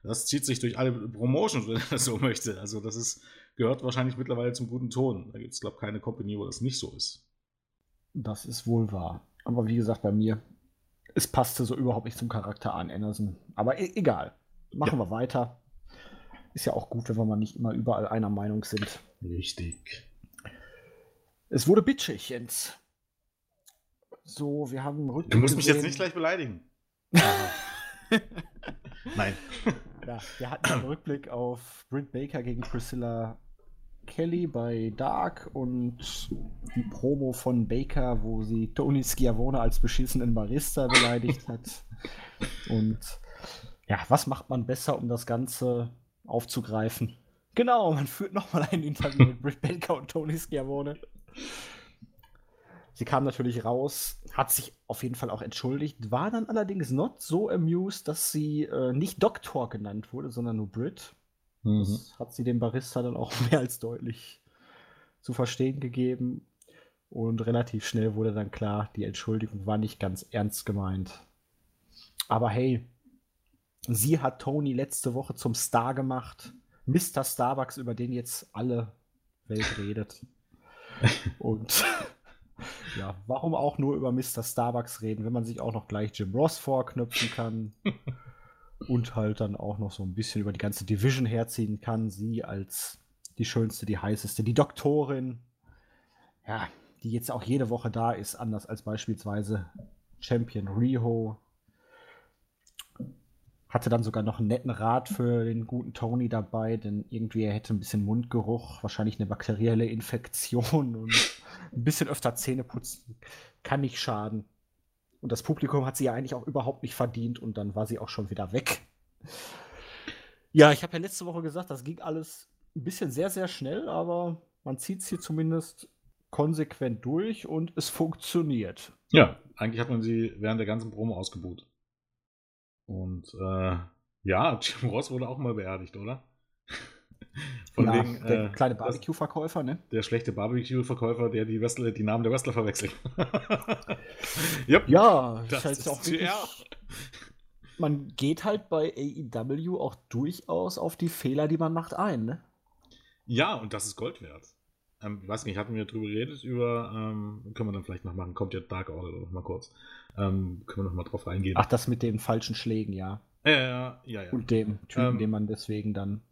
das zieht sich durch alle Promotions, wenn er so möchte. Also das ist, gehört wahrscheinlich mittlerweile zum guten Ton. Da gibt es, glaube ich, keine Company, wo das nicht so ist. Das ist wohl wahr. Aber wie gesagt, bei mir, es passte so überhaupt nicht zum Charakter an Anderson. Aber e egal. Machen ja. wir weiter. Ist ja auch gut, wenn wir mal nicht immer überall einer Meinung sind. Richtig. Es wurde bitchig, Jens. So, wir haben Rücken. Du musst mich jetzt nicht gleich beleidigen. Nein. Ja, wir hatten einen Rückblick auf Britt Baker gegen Priscilla Kelly bei Dark und die Promo von Baker, wo sie Tony Schiavone als beschissenen Barista beleidigt hat. Und ja, was macht man besser, um das Ganze aufzugreifen? Genau, man führt nochmal ein Interview mit Britt Baker und Tony Schiavone. Sie kam natürlich raus, hat sich auf jeden Fall auch entschuldigt, war dann allerdings not so amused, dass sie äh, nicht Doktor genannt wurde, sondern nur Brit. Mhm. Das hat sie dem Barista dann auch mehr als deutlich zu verstehen gegeben. Und relativ schnell wurde dann klar, die Entschuldigung war nicht ganz ernst gemeint. Aber hey, sie hat Tony letzte Woche zum Star gemacht. Mr. Starbucks, über den jetzt alle Welt redet. Und ja, warum auch nur über Mr. Starbucks reden, wenn man sich auch noch gleich Jim Ross vorknüpfen kann und halt dann auch noch so ein bisschen über die ganze Division herziehen kann. Sie als die schönste, die heißeste, die Doktorin, ja, die jetzt auch jede Woche da ist, anders als beispielsweise Champion Riho. Hatte dann sogar noch einen netten Rat für den guten Tony dabei, denn irgendwie er hätte ein bisschen Mundgeruch, wahrscheinlich eine bakterielle Infektion und ein bisschen öfter Zähne putzen kann nicht schaden. Und das Publikum hat sie ja eigentlich auch überhaupt nicht verdient und dann war sie auch schon wieder weg. Ja, ich habe ja letzte Woche gesagt, das ging alles ein bisschen sehr, sehr schnell, aber man zieht es hier zumindest konsequent durch und es funktioniert. Ja, eigentlich hat man sie während der ganzen Promo ausgebucht. Und äh, ja, Jim Ross wurde auch mal beerdigt, oder? Von ja, wegen, der äh, kleine Barbecue-Verkäufer, ne? Der schlechte Barbecue-Verkäufer, der die, Wrestler, die Namen der Wrestler verwechselt. yep, ja, das ist halt auch wirklich, Man geht halt bei AEW auch durchaus auf die Fehler, die man macht, ein, ne? Ja, und das ist Gold wert. Ähm, ich weiß nicht, hatten wir drüber geredet, über, ähm, können wir dann vielleicht noch machen, kommt ja Dark Order noch mal kurz. Ähm, können wir noch mal drauf eingehen. Ach, das mit den falschen Schlägen, ja. Ja, ja, ja. ja. Und dem Typen, ähm, den man deswegen dann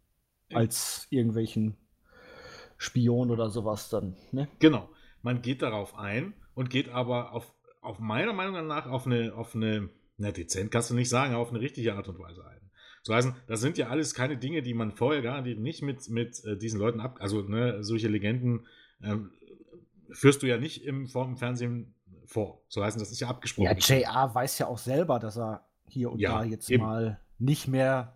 als irgendwelchen Spion oder sowas dann. Ne? Genau. Man geht darauf ein und geht aber auf, auf meiner Meinung nach auf eine, auf eine, na dezent kannst du nicht sagen, auf eine richtige Art und Weise ein. So heißen, das sind ja alles keine Dinge, die man vorher garantiert nicht mit, mit äh, diesen Leuten ab, also ne, solche Legenden ähm, führst du ja nicht im, im Fernsehen vor. So heißen, das ist ja abgesprochen. Ja, JR weiß ja auch selber, dass er hier und ja, da jetzt eben. mal nicht mehr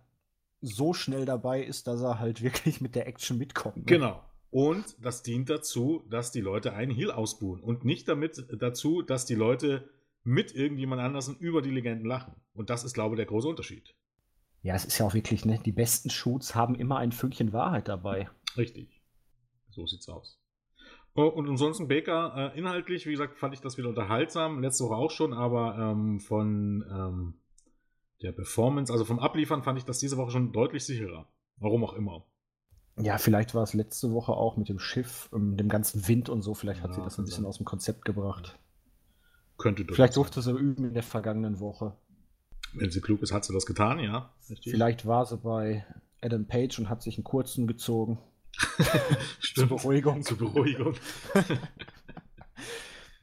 so schnell dabei ist, dass er halt wirklich mit der Action mitkommt. Ne? Genau. Und das dient dazu, dass die Leute einen Heal ausbuhen und nicht damit dazu, dass die Leute mit irgendjemand anders über die Legenden lachen. Und das ist, glaube ich, der große Unterschied. Ja, es ist ja auch wirklich, ne? Die besten Shoots haben immer ein Fünkchen Wahrheit dabei. Richtig. So sieht's aus. Oh, und ansonsten Baker, äh, inhaltlich, wie gesagt, fand ich das wieder unterhaltsam. Letzte Woche auch schon, aber ähm, von ähm, der Performance, also vom Abliefern fand ich das diese Woche schon deutlich sicherer. Warum auch immer. Ja, vielleicht war es letzte Woche auch mit dem Schiff, ähm, dem ganzen Wind und so. Vielleicht hat ja, sie das ein bisschen aus dem Konzept gebracht. Könnte Vielleicht durfte sie üben in der vergangenen Woche. Wenn sie klug ist, hat sie das getan, ja. Richtig. Vielleicht war sie bei Adam Page und hat sich einen kurzen gezogen. Zur Beruhigung. Zur Beruhigung.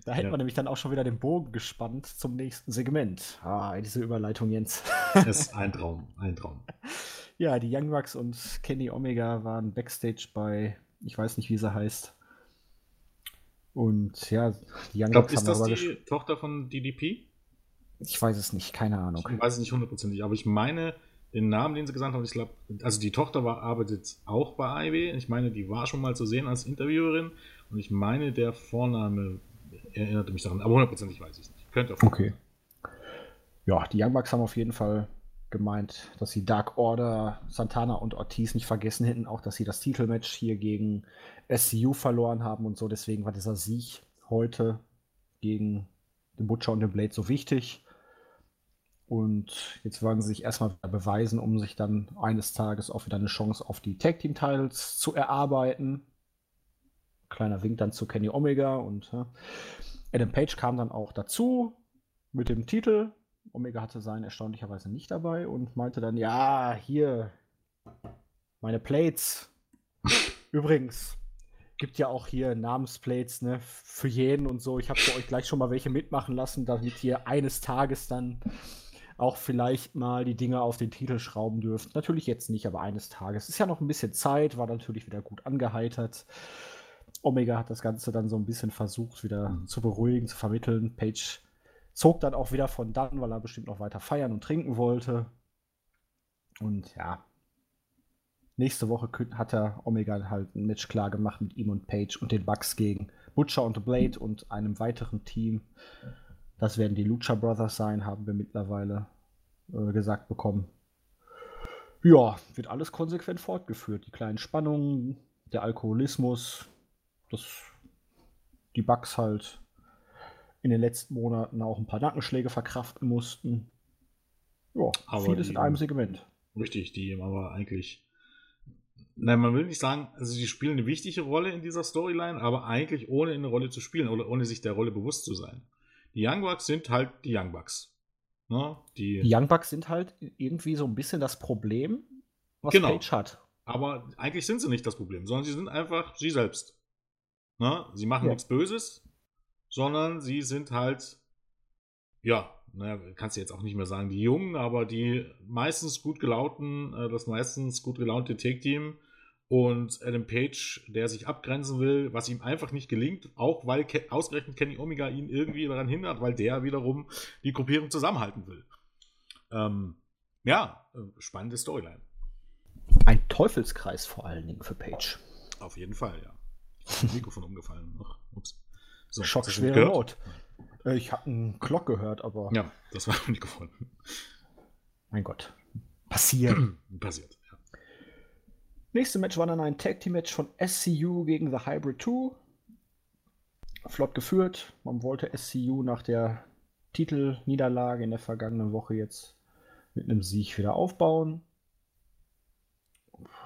Da hätten ja. wir nämlich dann auch schon wieder den Bogen gespannt zum nächsten Segment. Ah, diese Überleitung, Jens. Das ist ein Traum, ein Traum. Ja, die Young Bucks und Kenny Omega waren Backstage bei, ich weiß nicht, wie sie heißt. Und ja, die Young Bucks haben Ist das die Tochter von DDP? Ich weiß es nicht, keine Ahnung. Ich weiß es nicht hundertprozentig, aber ich meine, den Namen, den sie gesagt haben, ich glaube, also die Tochter war, arbeitet auch bei IW. Ich meine, die war schon mal zu sehen als Interviewerin. Und ich meine, der Vorname erinnerte mich daran, aber hundertprozentig weiß ich es nicht. Könnte auch. Okay. Ja, die Young Bucks haben auf jeden Fall gemeint, dass sie Dark Order, Santana und Ortiz nicht vergessen hätten, auch dass sie das Titelmatch hier gegen SCU verloren haben und so. Deswegen war dieser Sieg heute gegen den Butcher und den Blade so wichtig. Und jetzt wollen sie sich erstmal beweisen, um sich dann eines Tages auch wieder eine Chance auf die Tag Team Titles zu erarbeiten. Kleiner Wink dann zu Kenny Omega und ja. Adam Page kam dann auch dazu mit dem Titel. Omega hatte seinen erstaunlicherweise nicht dabei und meinte dann, ja, hier, meine Plates. Übrigens, gibt ja auch hier Namensplates, ne, für jeden und so. Ich habe für euch gleich schon mal welche mitmachen lassen, damit ihr eines Tages dann auch vielleicht mal die Dinge auf den Titel schrauben dürften. Natürlich jetzt nicht, aber eines Tages. Ist ja noch ein bisschen Zeit, war natürlich wieder gut angeheitert. Omega hat das Ganze dann so ein bisschen versucht, wieder mhm. zu beruhigen, zu vermitteln. Page zog dann auch wieder von dann, weil er bestimmt noch weiter feiern und trinken wollte. Und ja, nächste Woche hat er Omega halt ein Match klar gemacht mit ihm und Page und den Bucks gegen Butcher und The Blade und einem weiteren Team. Das werden die Lucha Brothers sein, haben wir mittlerweile äh, gesagt bekommen. Ja, wird alles konsequent fortgeführt. Die kleinen Spannungen, der Alkoholismus, dass die Bugs halt in den letzten Monaten auch ein paar Nackenschläge verkraften mussten. Ja, aber vieles in einem Segment. Richtig, die aber eigentlich. Nein, man will nicht sagen, also sie spielen eine wichtige Rolle in dieser Storyline, aber eigentlich ohne eine Rolle zu spielen oder ohne sich der Rolle bewusst zu sein. Die Young Bucks sind halt die Young Bucks. Ne? Die, die Young Bucks sind halt irgendwie so ein bisschen das Problem, was genau. Page hat. Aber eigentlich sind sie nicht das Problem, sondern sie sind einfach sie selbst. Ne? Sie machen ja. nichts Böses, sondern sie sind halt, ja, naja, kannst du jetzt auch nicht mehr sagen, die Jungen, aber die meistens gut gelaunten, äh, das meistens gut gelaunte Take-Team und Adam Page, der sich abgrenzen will, was ihm einfach nicht gelingt, auch weil Ke ausgerechnet Kenny Omega ihn irgendwie daran hindert, weil der wiederum die Gruppierung zusammenhalten will. Ähm, ja, äh, spannende Storyline. Ein Teufelskreis vor allen Dingen für Page. Auf jeden Fall, ja. Mikrofon umgefallen. Ach, ups. So, Schockschwere Not. Äh, ich habe einen Glock gehört, aber. Ja, das war ein Mikrofon. Mein Gott. Passiert. Passiert, ja. Nächste Match war dann ein Tag Team Match von SCU gegen The Hybrid 2. Flott geführt. Man wollte SCU nach der Titelniederlage in der vergangenen Woche jetzt mit einem Sieg wieder aufbauen.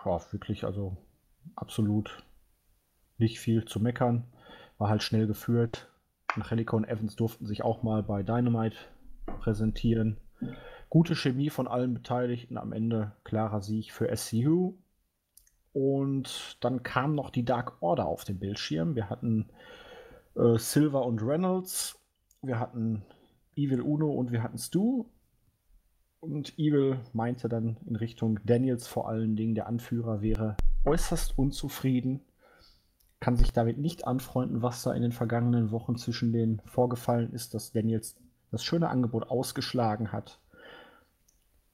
Ja, wirklich, also absolut nicht viel zu meckern. War halt schnell geführt. Angelica und Evans durften sich auch mal bei Dynamite präsentieren. Gute Chemie von allen Beteiligten. Am Ende klarer Sieg für SCU. Und dann kam noch die Dark Order auf den Bildschirm. Wir hatten äh, Silver und Reynolds. Wir hatten Evil Uno und wir hatten Stu. Und Evil meinte dann in Richtung Daniels vor allen Dingen, der Anführer wäre äußerst unzufrieden kann sich damit nicht anfreunden, was da in den vergangenen Wochen zwischen denen vorgefallen ist, dass Daniels das schöne Angebot ausgeschlagen hat.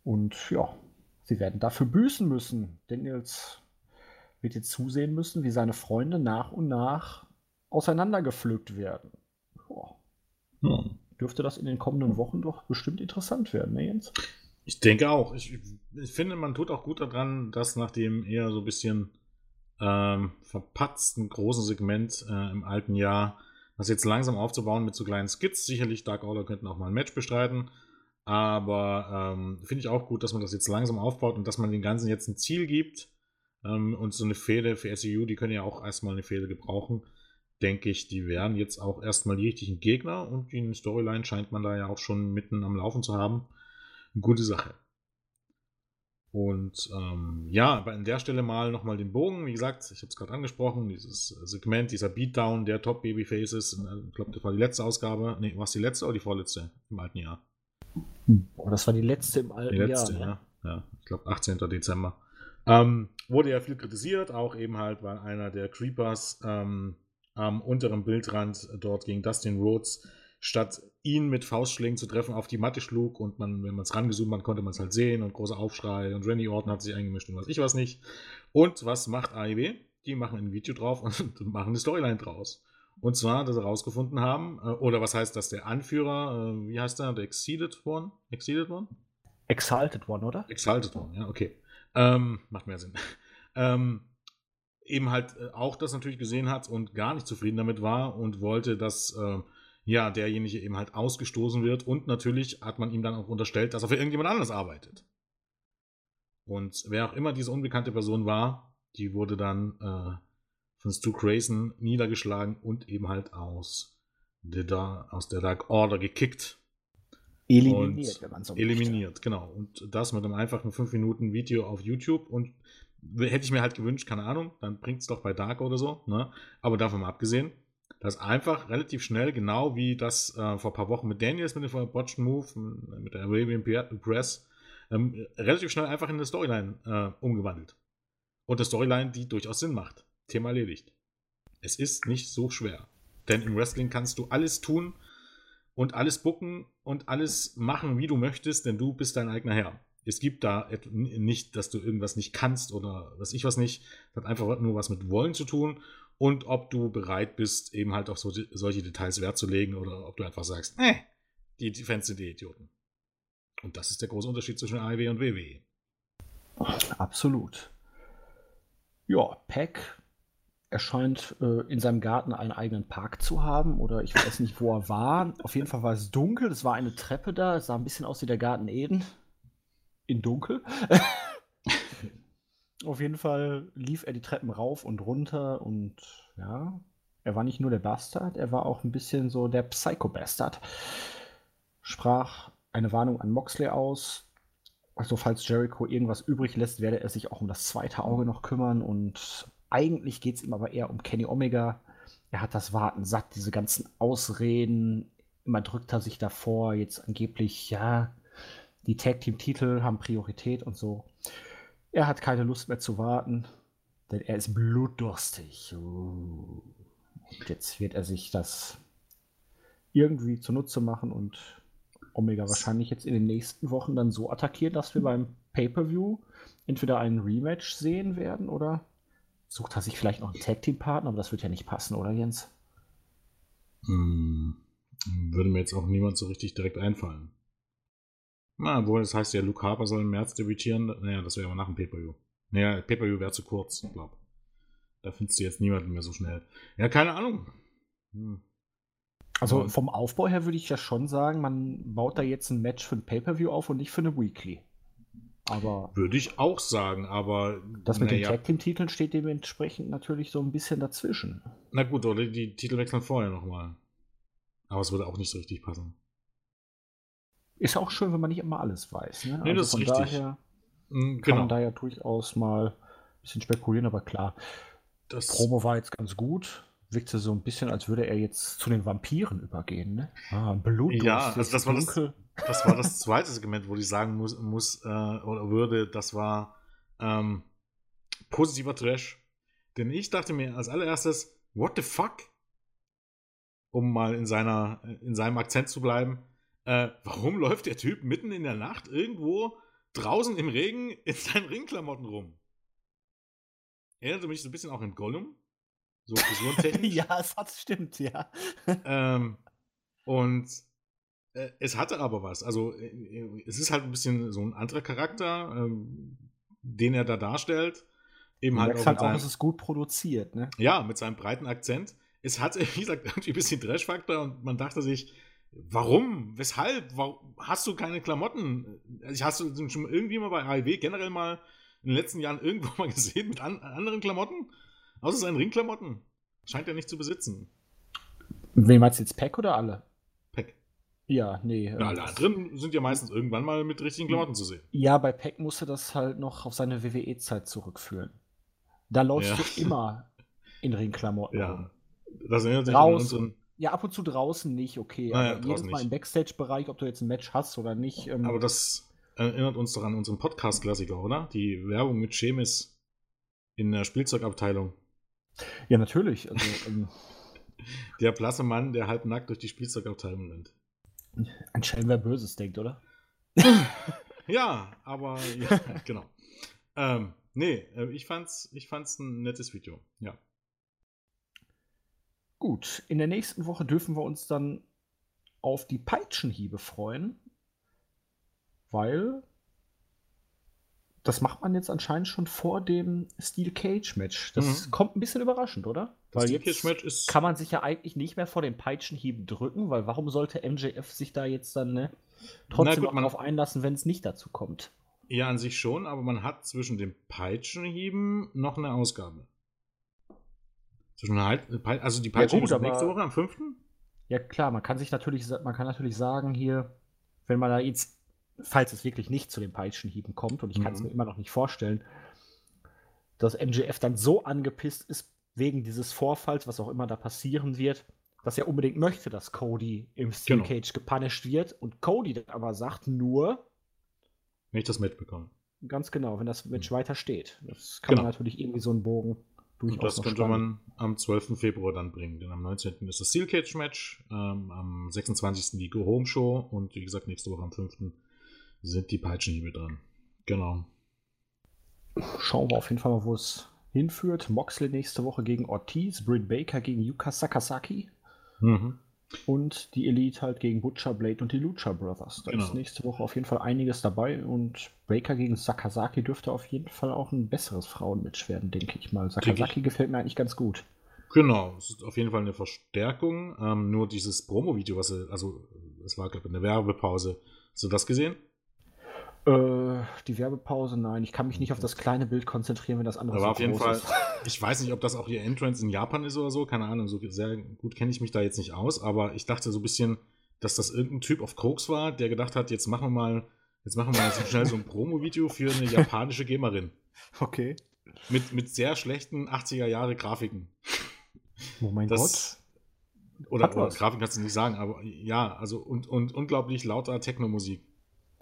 Und ja, sie werden dafür büßen müssen. Daniels wird jetzt zusehen müssen, wie seine Freunde nach und nach auseinandergepflückt werden. Hm. Dürfte das in den kommenden Wochen doch bestimmt interessant werden, ne Jens? Ich denke auch. Ich, ich finde, man tut auch gut daran, dass nachdem eher so ein bisschen ähm, verpatzten großen Segment äh, im alten Jahr, das jetzt langsam aufzubauen mit so kleinen Skits. Sicherlich Dark Order könnten auch mal ein Match bestreiten. Aber ähm, finde ich auch gut, dass man das jetzt langsam aufbaut und dass man den Ganzen jetzt ein Ziel gibt. Ähm, und so eine Fehde für SEU, die können ja auch erstmal eine Fehde gebrauchen. Denke ich, die wären jetzt auch erstmal die richtigen Gegner und die Storyline scheint man da ja auch schon mitten am Laufen zu haben. Gute Sache. Und ähm, ja, an der Stelle mal nochmal den Bogen. Wie gesagt, ich habe es gerade angesprochen, dieses Segment, dieser Beatdown der Top Babyfaces. Ich glaube, das war die letzte Ausgabe. Nee, war es die letzte oder die vorletzte im alten Jahr? Oh, das war die letzte im alten Jahr. Die letzte, Jahr, ja. ja. Ich glaube, 18. Dezember. Ähm, wurde ja viel kritisiert, auch eben halt, weil einer der Creepers ähm, am unteren Bildrand dort gegen Dustin Rhodes statt ihn mit Faustschlägen zu treffen, auf die Matte schlug und man, wenn man es rangezoomt hat, konnte man es halt sehen und großer Aufschrei und Randy Orton hat sich eingemischt und was ich was nicht. Und was macht AEW? Die machen ein Video drauf und machen eine Storyline draus. Und zwar, dass sie herausgefunden haben, äh, oder was heißt das, der Anführer, äh, wie heißt der, der Exceeded One? Exceeded One? Exalted One, oder? Exalted One, ja, okay. Ähm, macht mehr Sinn. ähm, eben halt äh, auch das natürlich gesehen hat und gar nicht zufrieden damit war und wollte, dass äh, ja, derjenige eben halt ausgestoßen wird und natürlich hat man ihm dann auch unterstellt, dass er für irgendjemand anders arbeitet. Und wer auch immer diese unbekannte Person war, die wurde dann äh, von Stu Grayson niedergeschlagen und eben halt aus der, aus der Dark Order gekickt. Eliminiert, wenn man so Eliminiert, möchte. genau. Und das mit einem einfachen 5 Minuten Video auf YouTube und hätte ich mir halt gewünscht, keine Ahnung, dann bringt es doch bei Dark oder so, ne? Aber davon mal abgesehen, dass einfach relativ schnell, genau wie das äh, vor ein paar Wochen mit Daniels mit dem Botched Move, mit der Arabian Press, ähm, relativ schnell einfach in eine Storyline äh, umgewandelt. Und eine Storyline, die durchaus Sinn macht. Thema erledigt. Es ist nicht so schwer. Denn im Wrestling kannst du alles tun und alles bucken und alles machen, wie du möchtest, denn du bist dein eigener Herr. Es gibt da nicht, dass du irgendwas nicht kannst oder was ich was nicht. Das hat einfach nur was mit Wollen zu tun und ob du bereit bist, eben halt auf so, solche Details Wert zu legen oder ob du einfach sagst, äh, die, Fans sind die Idioten. Und das ist der große Unterschied zwischen AEW und WWE. Absolut. Ja, Peck er scheint äh, in seinem Garten einen eigenen Park zu haben oder ich weiß nicht, wo er war. Auf jeden Fall war es dunkel, es war eine Treppe da, es sah ein bisschen aus wie der Garten Eden. In dunkel. Auf jeden Fall lief er die Treppen rauf und runter und ja, er war nicht nur der Bastard, er war auch ein bisschen so der Psycho-Bastard. Sprach eine Warnung an Moxley aus. Also falls Jericho irgendwas übrig lässt, werde er sich auch um das zweite Auge noch kümmern und eigentlich geht es ihm aber eher um Kenny Omega. Er hat das Warten satt, diese ganzen Ausreden. Immer drückt er sich davor, jetzt angeblich, ja, die Tag Team Titel haben Priorität und so. Er hat keine Lust mehr zu warten, denn er ist blutdurstig. Und jetzt wird er sich das irgendwie zunutze machen und Omega wahrscheinlich jetzt in den nächsten Wochen dann so attackieren, dass wir beim Pay-Per-View entweder einen Rematch sehen werden oder Sucht er sich vielleicht noch einen Tag-Team-Partner, aber das wird ja nicht passen, oder Jens? Hm, würde mir jetzt auch niemand so richtig direkt einfallen. Na, wohl, das heißt ja, Luke Harper soll im März debütieren. Naja, das wäre aber nach dem Pay-Per-View. Naja, Pay-Per-View wäre zu kurz, ich glaube. Da findest du jetzt niemanden mehr so schnell. Ja, keine Ahnung. Hm. Also vom Aufbau her würde ich ja schon sagen, man baut da jetzt ein Match für ein Pay-Per-View auf und nicht für eine Weekly. Aber Würde ich auch sagen, aber. Das mit den ja. Tag Team-Titeln steht dementsprechend natürlich so ein bisschen dazwischen. Na gut, oder die Titel wechseln vorher nochmal. Aber es würde auch nicht so richtig passen. Ist auch schön, wenn man nicht immer alles weiß. Ne? Nee, also das ist richtig. Daher mhm, kann man da ja durchaus mal ein bisschen spekulieren, aber klar. Das Promo war jetzt ganz gut. Wirkte so ein bisschen, als würde er jetzt zu den Vampiren übergehen. Ne? Ah, Blut. Ja, also das war das das war das zweite Segment, wo ich sagen muss, muss äh, oder würde, das war ähm, positiver Trash. Denn ich dachte mir als allererstes, what the fuck? Um mal in, seiner, in seinem Akzent zu bleiben. Äh, warum läuft der Typ mitten in der Nacht irgendwo draußen im Regen in seinen Ringklamotten rum? Erinnerte mich so ein bisschen auch an Gollum. So frisurentechnisch. ja, es hat stimmt, ja. ähm, und äh, es hatte aber was. Also äh, äh, es ist halt ein bisschen so ein anderer Charakter, ähm, den er da darstellt. Eben halt auch, halt auch, es ist gut produziert, ne? Ja, mit seinem breiten Akzent. Es hat, wie gesagt, irgendwie ein bisschen Trash-Faktor und man dachte sich, warum? Weshalb? Warum? Hast du keine Klamotten? Also, hast du schon irgendwie mal bei AEW generell mal in den letzten Jahren irgendwo mal gesehen mit an, anderen Klamotten? Außer seinen Ringklamotten. Scheint er nicht zu besitzen. Wen meinst du jetzt Pack oder alle? Ja, nee. Na, alle anderen sind ja meistens irgendwann mal mit richtigen Klamotten zu sehen. Ja, bei Peck musste das halt noch auf seine WWE-Zeit zurückführen. Da läufst ja. du immer in Ringklamotten. Ja. Das erinnert sich an unseren. Ja, ab und zu draußen nicht, okay. Naja, aber jedes Mal im Backstage-Bereich, ob du jetzt ein Match hast oder nicht. Ähm, aber das erinnert uns doch an unseren Podcast-Klassiker, oder? Die Werbung mit Chemis in der Spielzeugabteilung. Ja, natürlich. Also, ähm, der blasse Mann, der halb nackt durch die Spielzeugabteilung rennt. Ein Schelm, wer Böses denkt, oder? ja, aber ja, genau. Ähm, nee, äh, ich fand's, ich fand's ein nettes Video, ja. Gut, in der nächsten Woche dürfen wir uns dann auf die Peitschenhiebe freuen, weil das macht man jetzt anscheinend schon vor dem Steel Cage Match. Das mhm. kommt ein bisschen überraschend, oder? Das weil Steel Cage Match ist. Kann man sich ja eigentlich nicht mehr vor den Peitschenhieben drücken, weil warum sollte MJF sich da jetzt dann ne, trotzdem gut, darauf einlassen, wenn es nicht dazu kommt? Ja, an sich schon, aber man hat zwischen den Peitschenhieben noch eine Ausgabe. Also die Peitschenhiebe ja, nächste Woche am 5. Ja, klar, man kann sich natürlich, man kann natürlich sagen, hier, wenn man da jetzt falls es wirklich nicht zu den Peitschenhieben kommt, und ich kann es mhm. mir immer noch nicht vorstellen, dass MJF dann so angepisst ist, wegen dieses Vorfalls, was auch immer da passieren wird, dass er unbedingt möchte, dass Cody im Steel Genau. Cage gepunished wird und Cody dann aber sagt nur, Wenn ich das mitbekomme. ganz genau, wenn das Match weiter steht. Das kann Genau. man natürlich irgendwie so einen Bogen Und durchaus das noch könnte spannen. man am 12. Februar dann bringen, denn am 19. ist das Steel Cage Match, ähm, am 26. die Go Home Show und wie gesagt, nächste Woche am 5. sind die Peitschenhiebe dran. Genau. Schauen wir auf jeden Fall mal, wo es hinführt. Moxley nächste Woche gegen Ortiz, Britt Baker gegen Yuka Sakazaki Mhm. Und die Elite halt gegen Butcher Blade und die Lucha Brothers. Da Genau. ist nächste Woche auf jeden Fall einiges dabei und Baker gegen Sakazaki dürfte auf jeden Fall auch ein besseres Frauenmatch werden, denke ich mal. Sakazaki gefällt mir eigentlich ganz gut. Genau, es ist auf jeden Fall eine Verstärkung. Ähm, nur dieses Promo-Video, was sie, also es war, glaube ich, eine Werbepause. Hast du das gesehen? Äh, die Werbepause, nein, ich kann mich nicht auf das kleine Bild konzentrieren, wenn das andere war so auf jeden groß Fall, ist. ich weiß nicht, ob das auch ihr Entrance in Japan ist oder so, keine Ahnung, so sehr gut kenne ich mich da jetzt nicht aus, aber ich dachte so ein bisschen, dass das irgendein Typ auf Koks war, der gedacht hat, jetzt machen wir mal, jetzt machen wir mal so schnell so ein Promo-Video für eine japanische Gamerin. Okay. Mit, mit sehr schlechten 80er Jahre Grafiken. Oh mein Das, oder, Hat oder was. Grafik kannst du nicht sagen, aber ja, also und, und unglaublich lauter Techno-Musik.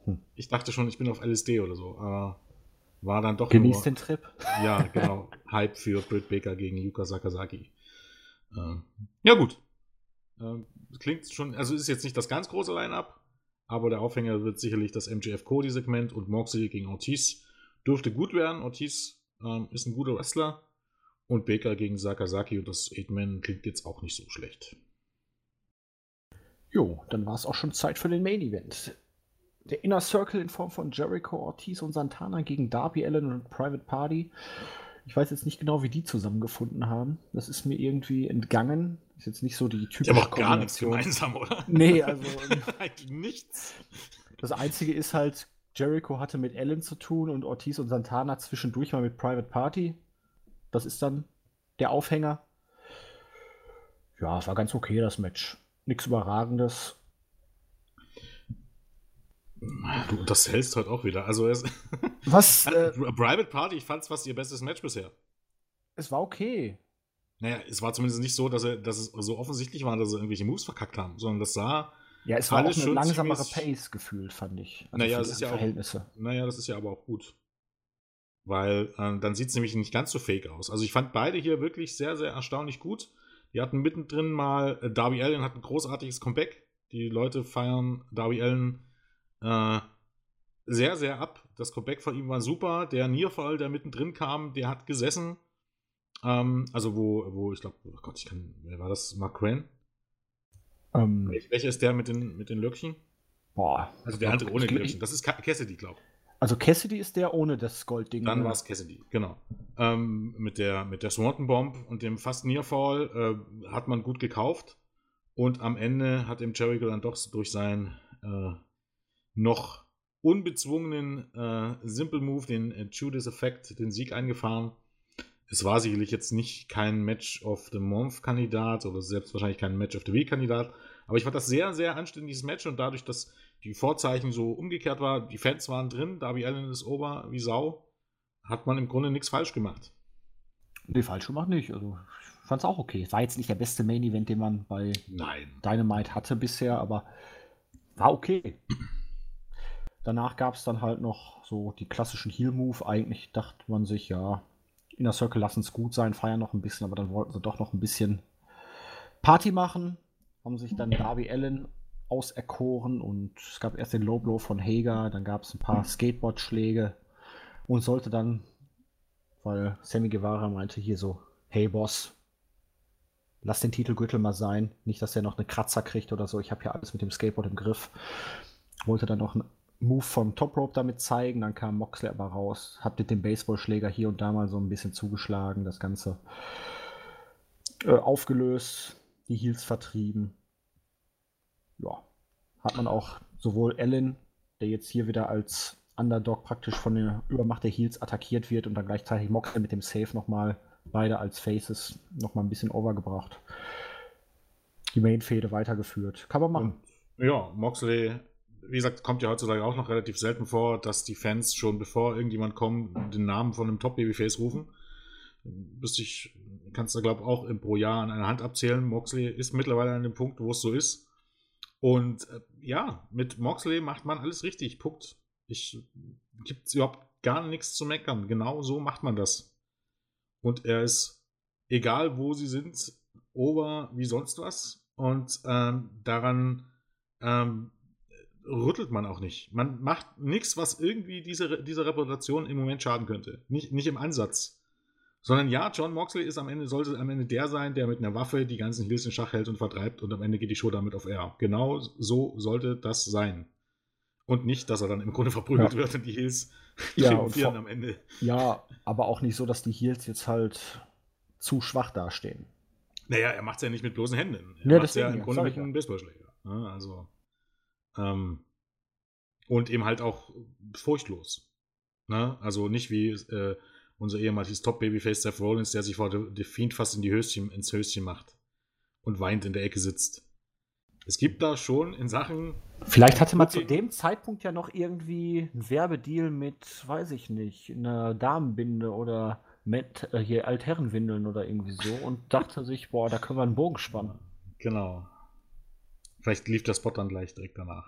Hm. Ich dachte schon, ich bin auf LSD oder so, aber war dann doch. Genieß nur, den Trip. ja, genau, Hype für Britt Baker gegen Yuka Sakazaki. Ähm, ja, gut. Ähm, klingt schon, also ist jetzt nicht das ganz große Line-Up, aber der Aufhänger wird sicherlich das MJF Cody-Segment und Moxley gegen Ortiz dürfte gut werden. Ortiz ähm, ist ein guter Wrestler und Baker gegen Sakazaki und das Eight-Man klingt jetzt auch nicht so schlecht. Jo, dann war es auch schon Zeit für den Main Event. Der Inner Circle in Form von Jericho, Ortiz und Santana gegen Darby Allen und Private Party. Ich weiß jetzt nicht genau, wie die zusammengefunden haben. Das ist mir irgendwie entgangen. Ist jetzt nicht so die Die typische haben auch gar nichts gemeinsam, oder? Nee, also Eigentlich nichts. das Einzige ist halt, Jericho hatte mit Allen zu tun und Ortiz und Santana zwischendurch mal mit Private Party. Das ist dann der Aufhänger. Ja, es war ganz okay, das Match. Nichts Überragendes. Du unterhältst heute auch wieder. Also, es, Was? Äh, Private Party, ich fand es fast ihr bestes Match bisher. es war okay. Naja, es war zumindest nicht so, dass, er, dass es so offensichtlich war, dass sie irgendwelche Moves verkackt haben, sondern das sah, Ja, es war auch eine langsamere Pace gefühlt, fand ich. Also Naja, die ist ja auch- Verhältnisse. naja, das ist ja aber auch gut. Weil äh, dann sieht es nämlich nicht ganz so fake aus. Also ich fand beide hier wirklich sehr, sehr erstaunlich gut. Die hatten mittendrin mal, äh, Darby Allen hat ein großartiges Comeback. Die Leute feiern Darby Allen äh, sehr, sehr ab. Das Comeback von ihm war super. Der Nearfall, der mittendrin kam, der hat gesessen. Ähm, also wo, wo ich glaube, oh Gott, ich kann, wer war das? Mark Crane? Ähm, Wel- Welcher ist der mit den, mit den Löckchen? boah. Also der andere ohne die Löckchen. Das ist Ca- Cassidy, glaube ich. Also Cassidy ist der ohne das Goldding. Dann war es Cassidy, genau. Ähm, mit, der, mit der Swanton Bomb und dem fast Nearfall äh, hat man gut gekauft. Und am Ende hat dem Jericho dann doch durch seinen äh, noch unbezwungenen äh, Simple Move, den äh, Judas Effect, den Sieg eingefahren. Es war sicherlich jetzt nicht kein Match of the Month-Kandidat oder selbst wahrscheinlich kein Match of the Week-Kandidat. Aber ich fand das sehr, sehr anständiges Match und dadurch, dass die Vorzeichen so umgekehrt war, die Fans waren drin, Darby Allen ist ober wie Sau, hat man im Grunde nichts falsch gemacht. Nee, falsch gemacht nicht. Also, ich fand's auch okay. Es war jetzt nicht der beste Main Event, den man bei Nein. Dynamite hatte bisher, aber war okay. Danach gab es dann halt noch so die klassischen Heal-Move. Eigentlich dachte man sich, ja, Inner Circle lassen es gut sein, feiern noch ein bisschen, aber dann wollten sie doch noch ein bisschen Party machen. Haben sich dann Darby Allen auserkoren und es gab erst den Low Blow von Hager, dann gab es ein paar Skateboard-Schläge und sollte dann, weil Sammy Guevara meinte hier so, hey Boss, lass den Titelgürtel mal sein. Nicht, dass er noch eine Kratzer kriegt oder so. Ich habe ja alles mit dem Skateboard im Griff. Wollte dann noch einen Move vom Top Rope damit zeigen. Dann kam Moxley aber raus. Hat mit dem Baseballschläger hier und da mal so ein bisschen zugeschlagen. Das Ganze äh, aufgelöst. Die Heels vertrieben. Ja. Hat man auch sowohl Allen, der jetzt hier wieder als Underdog praktisch von der Übermacht der Heels attackiert wird und dann gleichzeitig Moxley mit dem Save nochmal beide als Faces noch mal ein bisschen overgebracht. Die Main-Fehde weitergeführt. Kann man machen. Und, ja, Moxley, wie gesagt, kommt ja heutzutage auch noch relativ selten vor, dass die Fans schon bevor irgendjemand kommt, den Namen von einem Top-Babyface rufen. Bist ich, kannst du, glaube ich, auch pro Jahr an einer Hand abzählen. Moxley ist mittlerweile an dem Punkt, wo es so ist. Und äh, ja, mit Moxley macht man alles richtig. Punkt. Ich gibt überhaupt gar nichts zu meckern. Genau so macht man das. Und er ist, egal wo sie sind, ober wie sonst was. Und ähm, daran ähm, rüttelt man auch nicht. Man macht nichts, was irgendwie diese, dieser Reputation im Moment schaden könnte. Nicht, nicht im Ansatz. Sondern ja, John Moxley ist am Ende, sollte am Ende der sein, der mit einer Waffe die ganzen Heels in Schach hält und vertreibt und am Ende geht die Show damit auf R. Genau so sollte das sein. Und nicht, dass er dann im Grunde verprügelt ja. wird und die Heels ja, triumphieren am Ende. Ja, aber auch nicht so, dass die Heels jetzt halt zu schwach dastehen. Naja, er macht es ja nicht mit bloßen Händen. Er ja, macht es ja im Grunde mit einem Baseballschläger. Ne? Also, ähm, und eben halt auch furchtlos. Ne? Also nicht wie äh, unser ehemaliges Top-Babyface Seth Rollins, der sich vor The Fiend fast in die Höschen, ins Höschen macht und weint in der Ecke sitzt. Es gibt da schon in Sachen. Vielleicht hatte man zu dem Zeitpunkt ja noch irgendwie einen Werbedeal mit, weiß ich nicht, einer Damenbinde oder mit äh, hier Altherrenwindeln oder irgendwie so und dachte sich, boah, da können wir einen Bogen spannen. Genau. Vielleicht lief der Spot dann gleich direkt danach.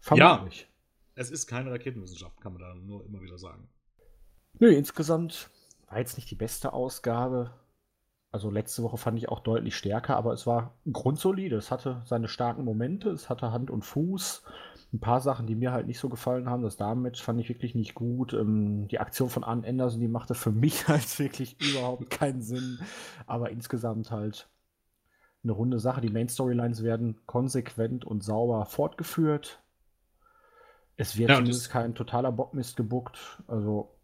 Vermutlich. Ja, es ist keine Raketenwissenschaft, kann man da nur immer wieder sagen. Nö, insgesamt war jetzt nicht die beste Ausgabe. Also letzte Woche fand ich auch deutlich stärker, aber es war grundsolide. Es hatte seine starken Momente, es hatte Hand und Fuß. Ein paar Sachen, die mir halt nicht so gefallen haben. Das Damenmatch fand ich wirklich nicht gut. Ähm, die Aktion von Ann Anderson, die machte für mich halt wirklich überhaupt keinen Sinn. Aber insgesamt halt eine runde Sache. Die Main Storylines werden konsequent und sauber fortgeführt. Es wird ja, zumindest kein totaler Bockmist gebuckt. Also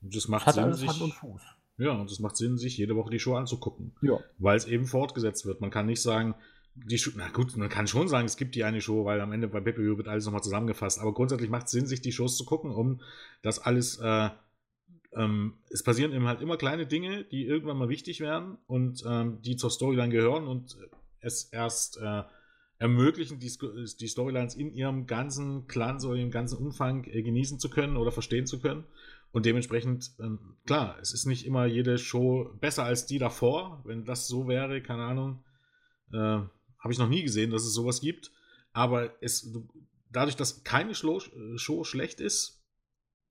das macht hat Sinn, alles sich, Hand und Fuß. Ja, und es macht Sinn, sich jede Woche die Show anzugucken. Ja. Weil es eben fortgesetzt wird. Man kann nicht sagen, die Show, na gut, man kann schon sagen, es gibt die eine Show, weil am Ende bei Pepe wird alles nochmal zusammengefasst. Aber grundsätzlich macht es Sinn, sich die Shows zu gucken, um das alles. Äh, ähm, es passieren eben halt immer kleine Dinge, die irgendwann mal wichtig werden und ähm, die zur Storyline gehören und es erst äh, ermöglichen, die, die, Storylines in ihrem ganzen Glanz oder im ganzen Umfang äh, genießen zu können oder verstehen zu können. Und dementsprechend, ähm, klar, es ist nicht immer jede Show besser als die davor. Wenn das so wäre, keine Ahnung, äh, habe ich noch nie gesehen, dass es sowas gibt. Aber es, dadurch, dass keine Show, Show schlecht ist,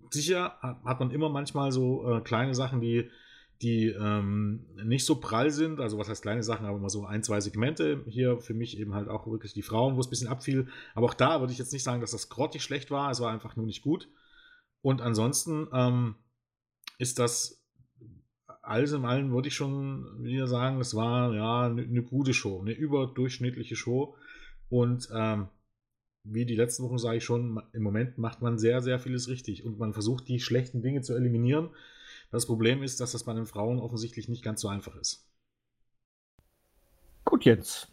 sicher hat man immer manchmal so äh, kleine Sachen, die, die ähm, nicht so prall sind. Also was heißt kleine Sachen, aber mal so ein, zwei Segmente. Hier für mich eben halt auch wirklich die Frauen, wo es ein bisschen abfiel. Aber auch da würde ich jetzt nicht sagen, dass das grottig schlecht war. Es war einfach nur nicht gut. Und ansonsten ähm, ist das alles in allem, würde ich schon wieder sagen, es war ja eine, eine gute Show, eine überdurchschnittliche Show. Und ähm, wie die letzten Wochen sage ich schon, im Moment macht man sehr, sehr vieles richtig und man versucht, die schlechten Dinge zu eliminieren. Das Problem ist, dass das bei den Frauen offensichtlich nicht ganz so einfach ist. Gut, jetzt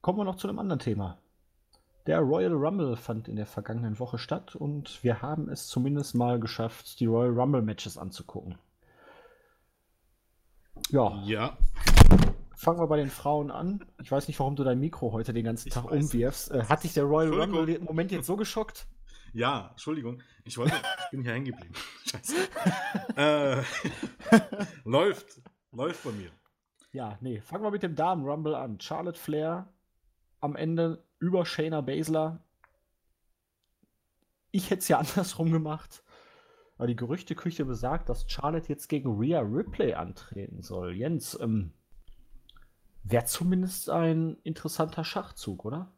kommen wir noch zu einem anderen Thema. Der Royal Rumble fand in der vergangenen Woche statt und wir haben es zumindest mal geschafft, die Royal Rumble Matches anzugucken. Ja. Ja. Fangen wir bei den Frauen an. Ich weiß nicht, warum du dein Mikro heute den ganzen ich Tag umwirfst. Äh, hat dich der Royal Rumble im Moment jetzt so geschockt? Ja, Entschuldigung. Ich wollte, ich bin hier hängen geblieben. Scheiße. äh, läuft. Läuft bei mir. Ja, nee. Fangen wir mit dem Damen Rumble an. Charlotte Flair am Ende über Shayna Baszler. Ich hätte es ja andersrum gemacht. Aber die Gerüchteküche besagt, dass Charlotte jetzt gegen Rhea Ripley antreten soll. Jens, ähm, wäre zumindest ein interessanter Schachzug, oder?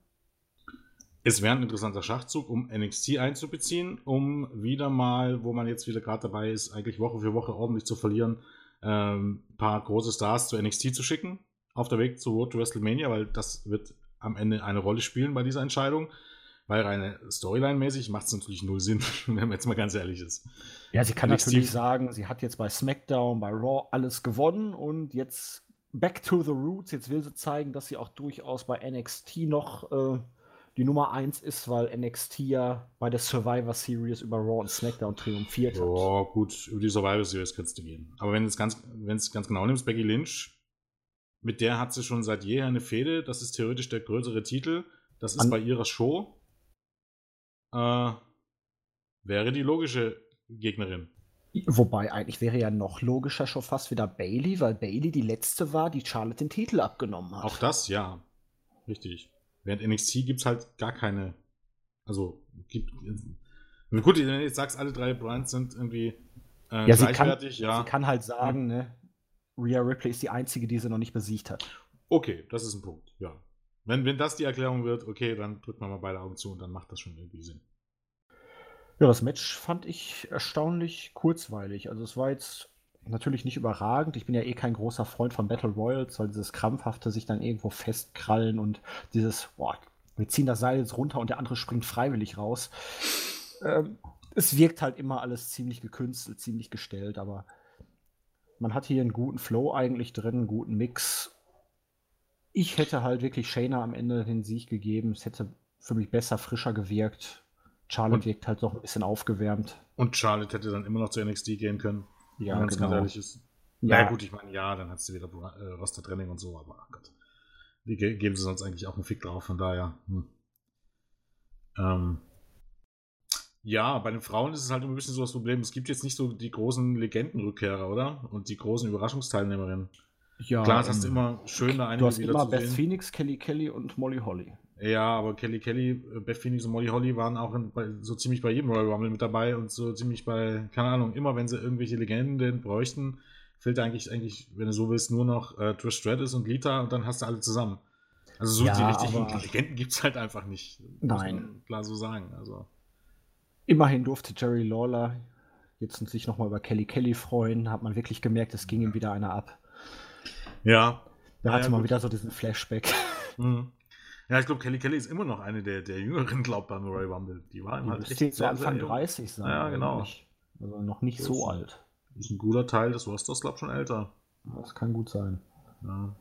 Es wäre ein interessanter Schachzug, um NXT einzubeziehen, um wieder mal, wo man jetzt wieder gerade dabei ist, eigentlich Woche für Woche ordentlich zu verlieren, ein ähm, paar große Stars zu NXT zu schicken, auf der Weg zu Road to WrestleMania, weil das wird am Ende eine Rolle spielen bei dieser Entscheidung. Weil rein Storyline-mäßig macht es natürlich null Sinn, wenn man jetzt mal ganz ehrlich ist. Ja, sie kann NXT natürlich sagen, sie hat jetzt bei SmackDown, bei Raw alles gewonnen und jetzt back to the roots. Jetzt will sie zeigen, dass sie auch durchaus bei NXT noch äh, die Nummer 1 ist, weil NXT ja bei der Survivor Series über Raw und SmackDown triumphiert hat. Oh, gut, über die Survivor Series kannst du gehen. Aber wenn du es ganz, ganz genau nimmst, Becky Lynch mit der hat sie schon seit jeher eine Fehde. Das ist theoretisch der größere Titel. Das ist An bei ihrer Show. Äh, wäre die logische Gegnerin. Wobei eigentlich wäre ja noch logischer schon fast wieder Bailey, weil Bailey die letzte war, die Charlotte den Titel abgenommen hat. Auch das, ja. Richtig. Während NXT gibt es halt gar keine. Also, gibt. Gut, wenn du jetzt sagst, alle drei Brands sind irgendwie äh, ja, gleichwertig, sie kann, ja. Sie kann halt sagen, ne, Rhea Ripley ist die einzige, die sie noch nicht besiegt hat. Okay, das ist ein Punkt, ja. Wenn, wenn das die Erklärung wird, okay, dann drückt man mal beide Augen zu und dann macht das schon irgendwie Sinn. Ja, das Match fand ich erstaunlich kurzweilig. Also es war jetzt natürlich nicht überragend. Ich bin ja eh kein großer Freund von Battle Royals, weil dieses krampfhafte sich dann irgendwo festkrallen und dieses, boah, wir ziehen das Seil jetzt runter und der andere springt freiwillig raus. Ähm, es wirkt halt immer alles ziemlich gekünstelt, ziemlich gestellt, aber man hat hier einen guten Flow eigentlich drin, einen guten Mix. Ich hätte halt wirklich Shayna am Ende den Sieg gegeben. Es hätte für mich besser, frischer gewirkt. Charlotte und, wirkt halt noch ein bisschen aufgewärmt. Und Charlotte hätte dann immer noch zu NXT gehen können. Ja, wenn genau. ehrlich ist. Ja. ja, gut, ich meine, ja, dann hat sie wieder äh, Roster-Training und so, aber ach Gott. Die ge geben sie sonst eigentlich auch einen Fick drauf, von daher. Hm. Ähm, ja, bei den Frauen ist es halt immer ein bisschen so das Problem. Es gibt jetzt nicht so die großen Legendenrückkehrer, oder? Und die großen Überraschungsteilnehmerinnen. Ja, Klar, das hast du ähm, immer schön da einige Du hast immer Beth sehen. Phoenix, Kelly Kelly und Molly Holly. Ja, aber Kelly Kelly, äh, Beth Phoenix und Molly Holly waren auch in, bei, so ziemlich bei jedem Royal Rumble mit dabei und so ziemlich bei, keine Ahnung, immer wenn sie irgendwelche Legenden bräuchten, fehlt eigentlich, eigentlich, wenn du so willst, nur noch äh, Trish Stratus und Lita und dann hast du alle zusammen. Also so ja, die richtigen Legenden gibt es halt einfach nicht. Nein. klar so sagen. Also. Immerhin durfte Jerry Lawler jetzt sich nochmal über Kelly Kelly freuen. Hat man wirklich gemerkt, es ging ihm wieder einer ab. Ja. Da hatte ja, man wieder so diesen Flashback. Mhm. Ja, ich glaube, Kelly Kelly ist immer noch eine der, der jüngeren, glaubt beim Royal Rumble. Die war die halt echt so Anfang 30 sein. Ja, genau. Also noch nicht so alt. Ist ein guter Teil des Rosters, glaube ich, schon älter. Das kann gut sein. Ja.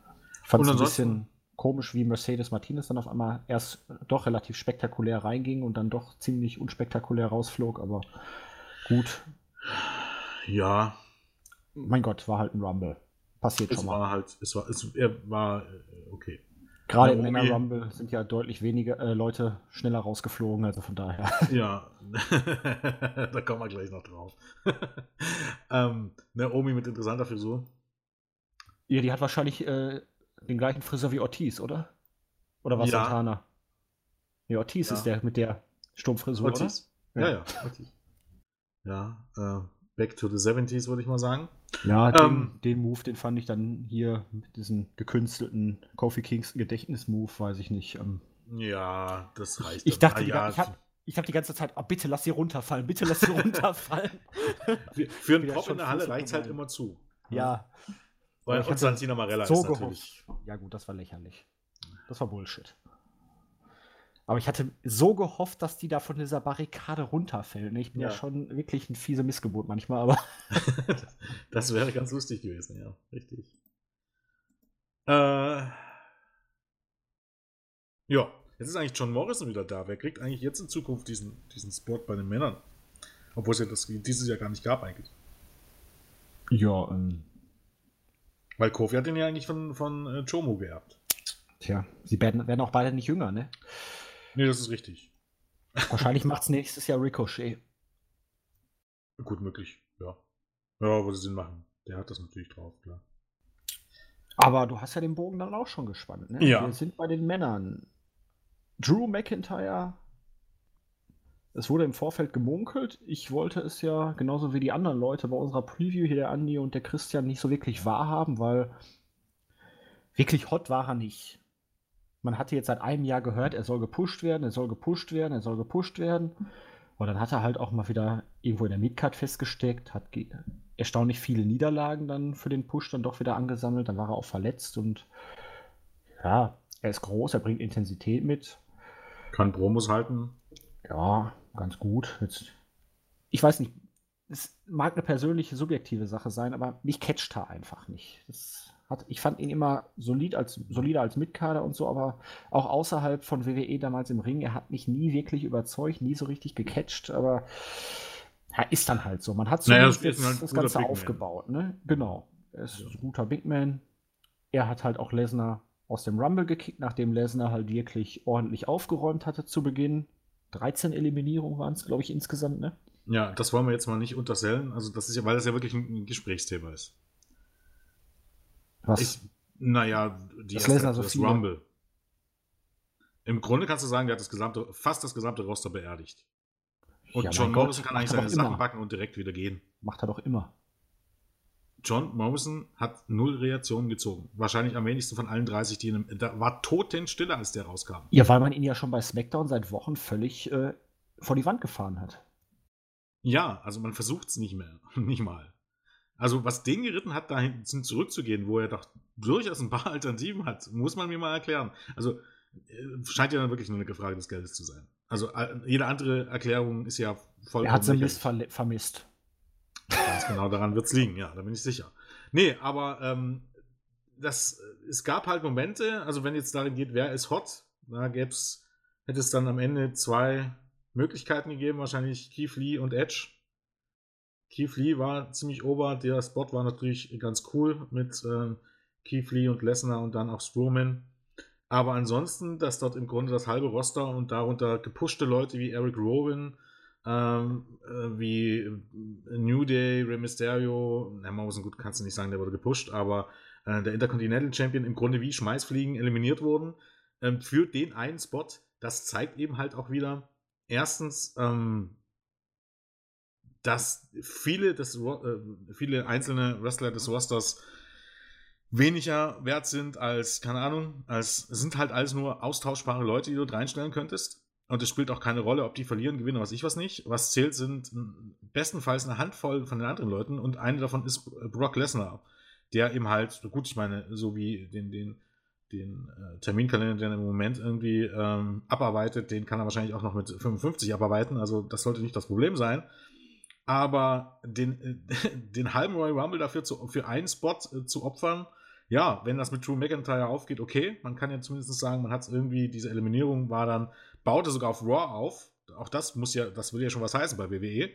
Ich fand es ein bisschen komisch, wie Mercedes Martinez dann auf einmal erst doch relativ spektakulär reinging und dann doch ziemlich unspektakulär rausflog, aber gut. Ja. Mein Gott, war halt ein Rumble. Passiert es schon mal. War halt, es war, es, er war äh, okay. Gerade im Männer Rumble sind ja deutlich weniger äh, Leute schneller rausgeflogen, also von daher. Ja, da kommen wir gleich noch drauf. ähm, Naomi mit interessanter Frisur. Ja, die hat wahrscheinlich äh, den gleichen Friseur wie Ortiz, oder? Oder was ja. Santana? Nee, Ortiz ja. ist der mit der Sturmfrisur, Ortiz. oder? Ja, ja, ja Ortiz. Ja, äh, back to the 70s, würde ich mal sagen. Ja, den, ähm, den, Move, den fand ich dann hier mit diesem gekünstelten Kofi Kingston Gedächtnis-Move, weiß ich nicht. Ähm, ja, das reicht. Ich, ich dachte, ja, ich habe ich hab die ganze Zeit, oh, bitte lass sie runterfallen, bitte lass sie runterfallen. für, für einen Pop in der Halle reicht es halt immer zu. Ja. Weil und Santina Marella so ist natürlich. Gehofft. Ja, gut, das war lächerlich. Das war Bullshit. Aber ich hatte so gehofft, dass die da von dieser Barrikade runterfällt. Ich bin ja, ja schon wirklich ein fiese Missgeburt manchmal, aber. das wäre ganz lustig gewesen, ja, richtig. Äh, ja, jetzt ist eigentlich John Morrison wieder da. Wer kriegt eigentlich jetzt in Zukunft diesen, diesen Spot bei den Männern? Obwohl es ja das dieses Jahr gar nicht gab, eigentlich. Ja, ähm. Weil Kofi hat den ja eigentlich von, von äh, Chomo geerbt. Tja, sie werden, werden auch beide nicht jünger, ne? Nee, das ist richtig. Wahrscheinlich macht es nächstes Jahr Ricochet. Gut möglich, ja. Ja, würde Sinn machen. Der hat das natürlich drauf, klar. Aber du hast ja den Bogen dann auch schon gespannt, ne? Ja. Wir sind bei den Männern. Drew McIntyre. Es wurde im Vorfeld gemunkelt. Ich wollte es ja genauso wie die anderen Leute bei unserer Preview hier, der Andi und der Christian, nicht so wirklich wahrhaben, weil wirklich hot war er nicht man hatte jetzt seit einem Jahr gehört, er soll gepusht werden, er soll gepusht werden, er soll gepusht werden. Und dann hat er halt auch mal wieder irgendwo in der Midcard festgesteckt, hat erstaunlich viele Niederlagen dann für den Push dann doch wieder angesammelt. Dann war er auch verletzt und ja, er ist groß, er bringt Intensität mit. Kann Promos halten. Ja, ganz gut. Jetzt, ich weiß nicht, es mag eine persönliche, subjektive Sache sein, aber mich catcht er einfach nicht. Das hat, ich fand ihn immer solid als, solider als Mitkader und so, aber auch außerhalb von WWE damals im Ring, er hat mich nie wirklich überzeugt, nie so richtig gecatcht, aber ja, ist dann halt so. Man hat so naja, das, das, das Ganze aufgebaut, ne? Genau. Er ist ja. ein guter Big Man. Er hat halt auch Lesnar aus dem Rumble gekickt, nachdem Lesnar halt wirklich ordentlich aufgeräumt hatte zu Beginn. 13 Eliminierungen waren es, glaube ich, insgesamt, ne? Ja, das wollen wir jetzt mal nicht untersellen. Also, das ist ja, weil das ja wirklich ein Gesprächsthema ist. Was? Ich, naja, die das erste also das Rumble. Im Grunde kannst du sagen, der hat das gesamte, fast das gesamte Roster beerdigt. Und ja, John Morrison kann eigentlich seine Sachen backen und direkt wieder gehen. Macht er doch immer. John Morrison hat null Reaktionen gezogen. Wahrscheinlich am wenigsten von allen 30, die in einem, da war totenstille, als der rauskam. Ja, weil man ihn ja schon bei SmackDown seit Wochen völlig äh, vor die Wand gefahren hat. Ja, also man versucht es nicht mehr. nicht mal. Also, was den geritten hat, dahin zurückzugehen, wo er doch durchaus ein paar Alternativen hat, muss man mir mal erklären. Also, äh, scheint ja dann wirklich nur eine Frage des Geldes zu sein. Also, äh, jede andere Erklärung ist ja voll. Er hat sie vermisst. Ganz genau daran wird es liegen, ja, da bin ich sicher. Nee, aber ähm, das, es gab halt Momente, also wenn jetzt darin geht, wer ist hot, da gäb's, hätte es dann am Ende zwei Möglichkeiten gegeben, wahrscheinlich Keith Lee und Edge. Keith Lee war ziemlich ober, der Spot war natürlich ganz cool mit äh, Keith Lee und Lesnar und dann auch Strowman. Aber ansonsten, dass dort im Grunde das halbe Roster und darunter gepushte Leute wie Eric Rowan, ähm, äh, wie äh, New Day, Rey Mysterio, na, gut, kannst du nicht sagen, der wurde gepusht, aber äh, der Intercontinental Champion im Grunde wie Schmeißfliegen eliminiert wurden ähm, für den einen Spot. Das zeigt eben halt auch wieder, erstens, ähm, dass viele, des, äh, viele einzelne Wrestler des Rosters weniger wert sind als, keine Ahnung, als sind halt alles nur austauschbare Leute, die du reinstellen könntest. Und es spielt auch keine Rolle, ob die verlieren, gewinnen, was ich was nicht. Was zählt, sind bestenfalls eine Handvoll von den anderen Leuten und eine davon ist Brock Lesnar, der eben halt, gut, ich meine, so wie den, den, den äh, Terminkalender, den er im Moment irgendwie ähm, abarbeitet, den kann er wahrscheinlich auch noch mit 55 abarbeiten. Also das sollte nicht das Problem sein. Aber den, den halben Royal Rumble dafür zu, für einen Spot äh, zu opfern, ja, wenn das mit Drew McIntyre aufgeht, okay. Man kann ja zumindest sagen, man hat es irgendwie, diese Eliminierung war dann, baute sogar auf Raw auf. Auch das muss ja, das würde ja schon was heißen bei WWE,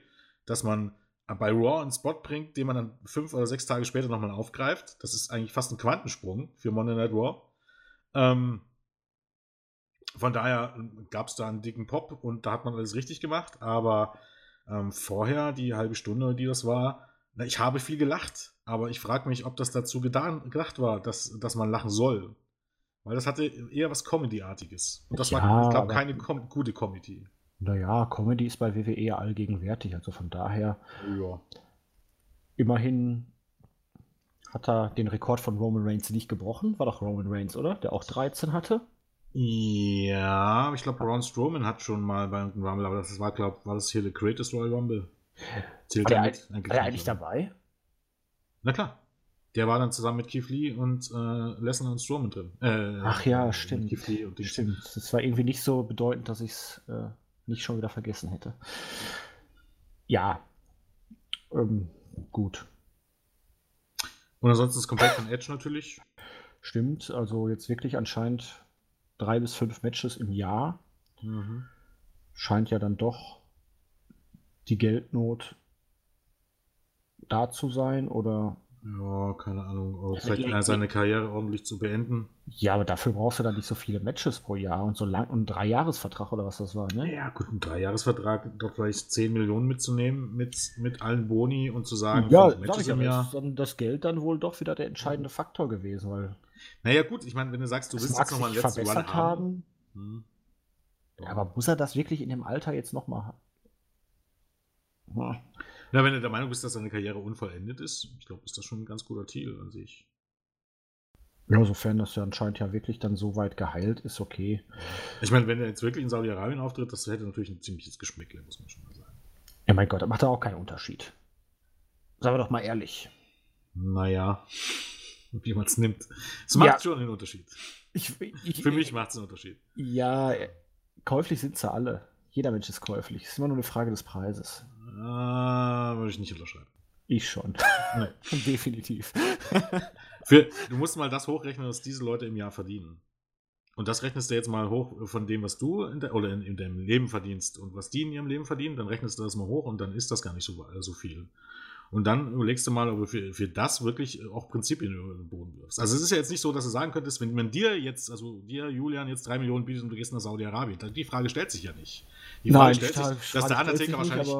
dass man bei Raw einen Spot bringt, den man dann fünf oder sechs Tage später nochmal aufgreift. Das ist eigentlich fast ein Quantensprung für Monday Night Raw. Ähm, von daher gab es da einen dicken Pop und da hat man alles richtig gemacht, aber ähm, vorher, die halbe Stunde, die das war, na, ich habe viel gelacht, aber ich frage mich, ob das dazu gedan, gedacht war, dass, dass man lachen soll. Weil das hatte eher was Comedy-artiges. Und das ja, war, ich glaube, keine Com gute Comedy. Naja, Comedy ist bei WWE allgegenwärtig, also von daher. Ja. Immerhin hat er den Rekord von Roman Reigns nicht gebrochen. War doch Roman Reigns, oder? Der auch 13 hatte. Ja, ich glaube, Braun Strowman hat schon mal bei einem Rumble, aber das war, glaube war das hier der Greatest Royal Rumble. Zählt war der, mit, war der eigentlich dabei? Na klar. Der war dann zusammen mit Keith Lee und äh, Lesnar und Strowman drin. Äh, Ach ja, stimmt. Keith Lee und stimmt. Das war irgendwie nicht so bedeutend, dass ich es äh, nicht schon wieder vergessen hätte. Ja. Ähm, gut. Und ansonsten ist komplett von Edge natürlich. Stimmt, also jetzt wirklich anscheinend drei bis fünf Matches im Jahr. Mhm. Scheint ja dann doch die Geldnot da zu sein oder ja, keine Ahnung. Oder vielleicht ja, seine Karriere ordentlich zu beenden. Ja, aber dafür brauchst du dann nicht so viele Matches pro Jahr und so lang und ein Dreijahresvertrag oder was das war, ne? Ja, gut, ein Dreijahresvertrag, doch vielleicht 10 Millionen mitzunehmen mit, mit allen Boni und zu sagen, ja, sag ich ja, ist dann das Geld dann wohl doch wieder der entscheidende Faktor gewesen, weil. Naja, gut, ich meine, wenn du sagst, du willst jetzt nochmal ein letztes Run haben. haben. Hm. Ja, aber muss er das wirklich in dem Alter jetzt nochmal haben? Hm. Na, wenn du der Meinung bist, dass deine Karriere unvollendet ist, ich glaube, ist das schon ein ganz guter Ziel an sich. Ja, sofern das ja anscheinend ja wirklich dann so weit geheilt ist, okay. Ich meine, wenn er jetzt wirklich in Saudi-Arabien auftritt, das hätte natürlich ein ziemliches Geschmäckle, muss man schon mal sagen. Ja, mein Gott, da macht er auch keinen Unterschied. Sagen wir doch mal ehrlich. Naja, wie man es nimmt. Es macht ja. schon einen Unterschied. Ich, ich, Für mich macht es einen Unterschied. Ja, käuflich sind sie alle. Jeder Mensch ist käuflich. Es ist immer nur eine Frage des Preises. Ah, würde ich nicht unterschreiben. Ich schon. Nee. Definitiv. Für, du musst mal das hochrechnen, was diese Leute im Jahr verdienen. Und das rechnest du jetzt mal hoch von dem, was du in der, oder in, in, deinem Leben verdienst und was die in ihrem Leben verdienen, dann rechnest du das mal hoch und dann ist das gar nicht so, so viel. Und dann überlegst du mal, ob du für, für das wirklich auch Prinzipien über den Boden wirfst. Also es ist ja jetzt nicht so, dass du sagen könntest, wenn man dir jetzt, also dir, Julian, jetzt drei Millionen bietet und du gehst nach Saudi-Arabien, die Frage stellt sich ja nicht. Die Frage Nein, stellt sich, dass der Undertaker wahrscheinlich,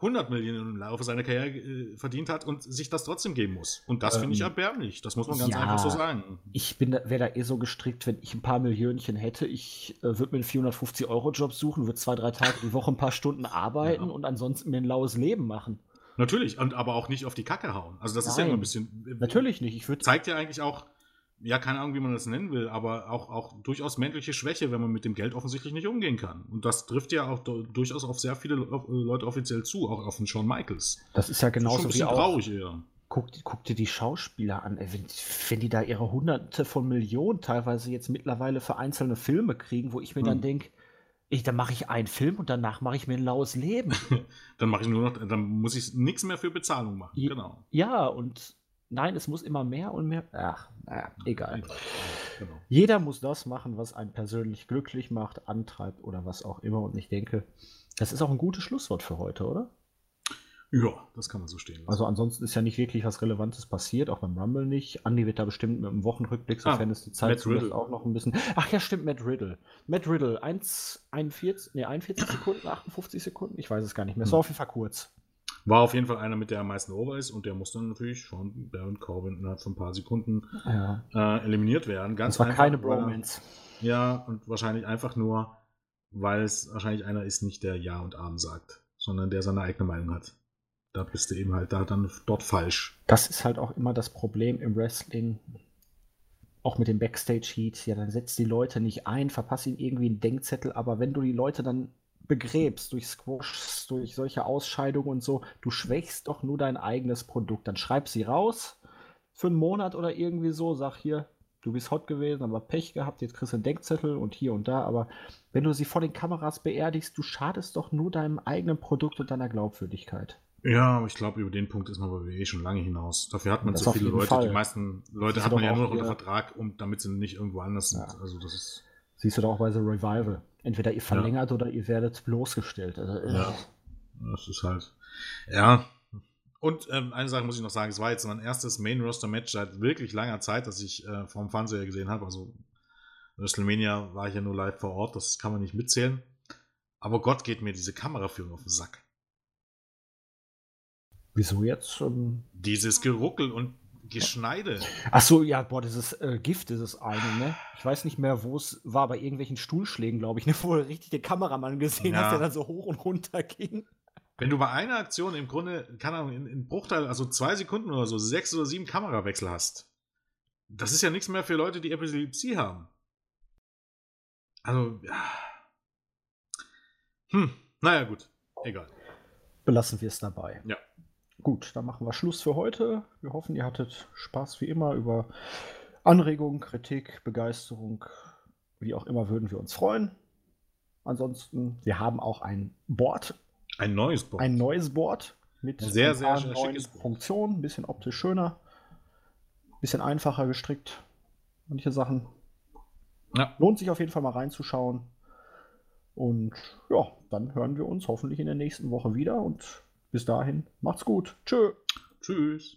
100 Millionen im Laufe seiner Karriere äh, verdient hat und sich das trotzdem geben muss. Und das ähm, finde ich erbärmlich. Das muss man ganz ja, einfach so sagen. Ich wäre da eh so gestrickt, wenn ich ein paar Millionchen hätte. Ich äh, würde mir einen 450-Euro-Job suchen, würde zwei, drei Tage die Woche ein paar Stunden arbeiten ja. und ansonsten mir ein laues Leben machen. Natürlich, und aber auch nicht auf die Kacke hauen. Also das Nein, ist ja immer ein bisschen. Äh, Natürlich nicht. Ich zeigt ja eigentlich auch, ja, keine Ahnung, wie man das nennen will, aber auch, auch durchaus männliche Schwäche, wenn man mit dem Geld offensichtlich nicht umgehen kann. Und das trifft ja auch durchaus auf sehr viele Leute offiziell zu, auch auf den Shawn Michaels. Das ist ja genauso das ist schon ein bisschen traurig eher. Guck, guck, dir die Schauspieler an, wenn, wenn, die da ihre Hunderte von Millionen teilweise jetzt mittlerweile für einzelne Filme kriegen, wo ich mir hm. dann denke, ich, dann mache ich einen Film und danach mache ich mir ein laues Leben. dann mache ich nur noch, dann muss ich nichts mehr für Bezahlung machen. Ja, genau. Ja, und Nein, es muss immer mehr und mehr. Ach, naja, egal. Genau. Jeder muss das machen, was einen persönlich glücklich macht, antreibt oder was auch immer. Und ich denke, das ist auch ein gutes Schlusswort für heute, oder? Ja, das kann man so stehen lassen. Also ansonsten ist ja nicht wirklich was Relevantes passiert, auch beim Rumble nicht. Andi wird da bestimmt mit einem Wochenrückblick, sofern ah, es die Zeit zulässt, auch noch ein bisschen. Ach ja, stimmt, Matt Riddle. Matt Riddle, 1, 41, nee, 41 Sekunden, 58 Sekunden, ich weiß es gar nicht mehr. Es war hm. auf jeden Fall kurz. War auf jeden Fall einer, mit der am meisten over ist und der muss dann natürlich von Baron Corbin innerhalb von ein paar Sekunden ja. äh, eliminiert werden. Ganz das war einfach, keine Bromance. Ja, und wahrscheinlich einfach nur, weil es wahrscheinlich einer ist, nicht der Ja und Arm sagt, sondern der seine eigene Meinung hat. Da bist du eben halt da dann dort falsch. Das ist halt auch immer das Problem im Wrestling. Auch mit dem Backstage-Heat. Ja, dann setzt die Leute nicht ein, verpasst ihnen irgendwie einen Denkzettel, aber wenn du die Leute dann begräbst durch Squash, durch solche Ausscheidungen und so, du schwächst doch nur dein eigenes Produkt. Dann schreib sie raus für einen Monat oder irgendwie so, sag hier, du bist hot gewesen, aber Pech gehabt, jetzt kriegst du einen Denkzettel und hier und da, aber wenn du sie vor den Kameras beerdigst, du schadest doch nur deinem eigenen Produkt und deiner Glaubwürdigkeit. Ja, aber ich glaube, über den Punkt ist man bei WWE schon lange hinaus. Dafür hat man das so viele Leute. Fall. Die meisten Leute hat man ja nur noch unter Vertrag, um, damit sie nicht irgendwo anders sind. Ja. Also das ist Siehst du doch auch bei The Revival. Entweder ihr verlängert ja. oder ihr werdet bloßgestellt. Also, äh. ja, das ist halt. Ja. Und ähm, eine Sache muss ich noch sagen: Es war jetzt mein erstes Main-Roster-Match seit wirklich langer Zeit, das ich äh, vom Fernseher gesehen habe. Also, WrestleMania war ich ja nur live vor Ort, das kann man nicht mitzählen. Aber Gott geht mir diese Kameraführung auf den Sack. Wieso jetzt? Ähm Dieses Geruckel und Geschneide. Ach so, ja, boah, dieses äh, Gift ist es eine, ne? Ich weiß nicht mehr, wo es war, bei irgendwelchen Stuhlschlägen, glaube ich, ne? wo richtig den Kameramann gesehen ja. hast, der dann so hoch und runter ging. Wenn du bei einer Aktion im Grunde, keine Ahnung, in, in Bruchteil, also zwei Sekunden oder so, sechs oder sieben Kamerawechsel hast, das ist ja nichts mehr für Leute, die Epilepsie haben. Also, ja. Hm, naja, gut. Egal. Belassen wir es dabei. Ja. Gut, dann machen wir Schluss für heute. Wir hoffen, ihr hattet Spaß wie immer über Anregungen, Kritik, Begeisterung, wie auch immer, würden wir uns freuen. Ansonsten, wir haben auch ein Board. Ein neues Board. Ein neues Board mit sehr, sehr, sehr neuen Funktionen, ein bisschen optisch schöner, ein bisschen einfacher gestrickt. Manche Sachen. Ja. Lohnt sich auf jeden Fall mal reinzuschauen. Und ja, dann hören wir uns hoffentlich in der nächsten Woche wieder und bis dahin, macht's gut. Tschö. Tschüss.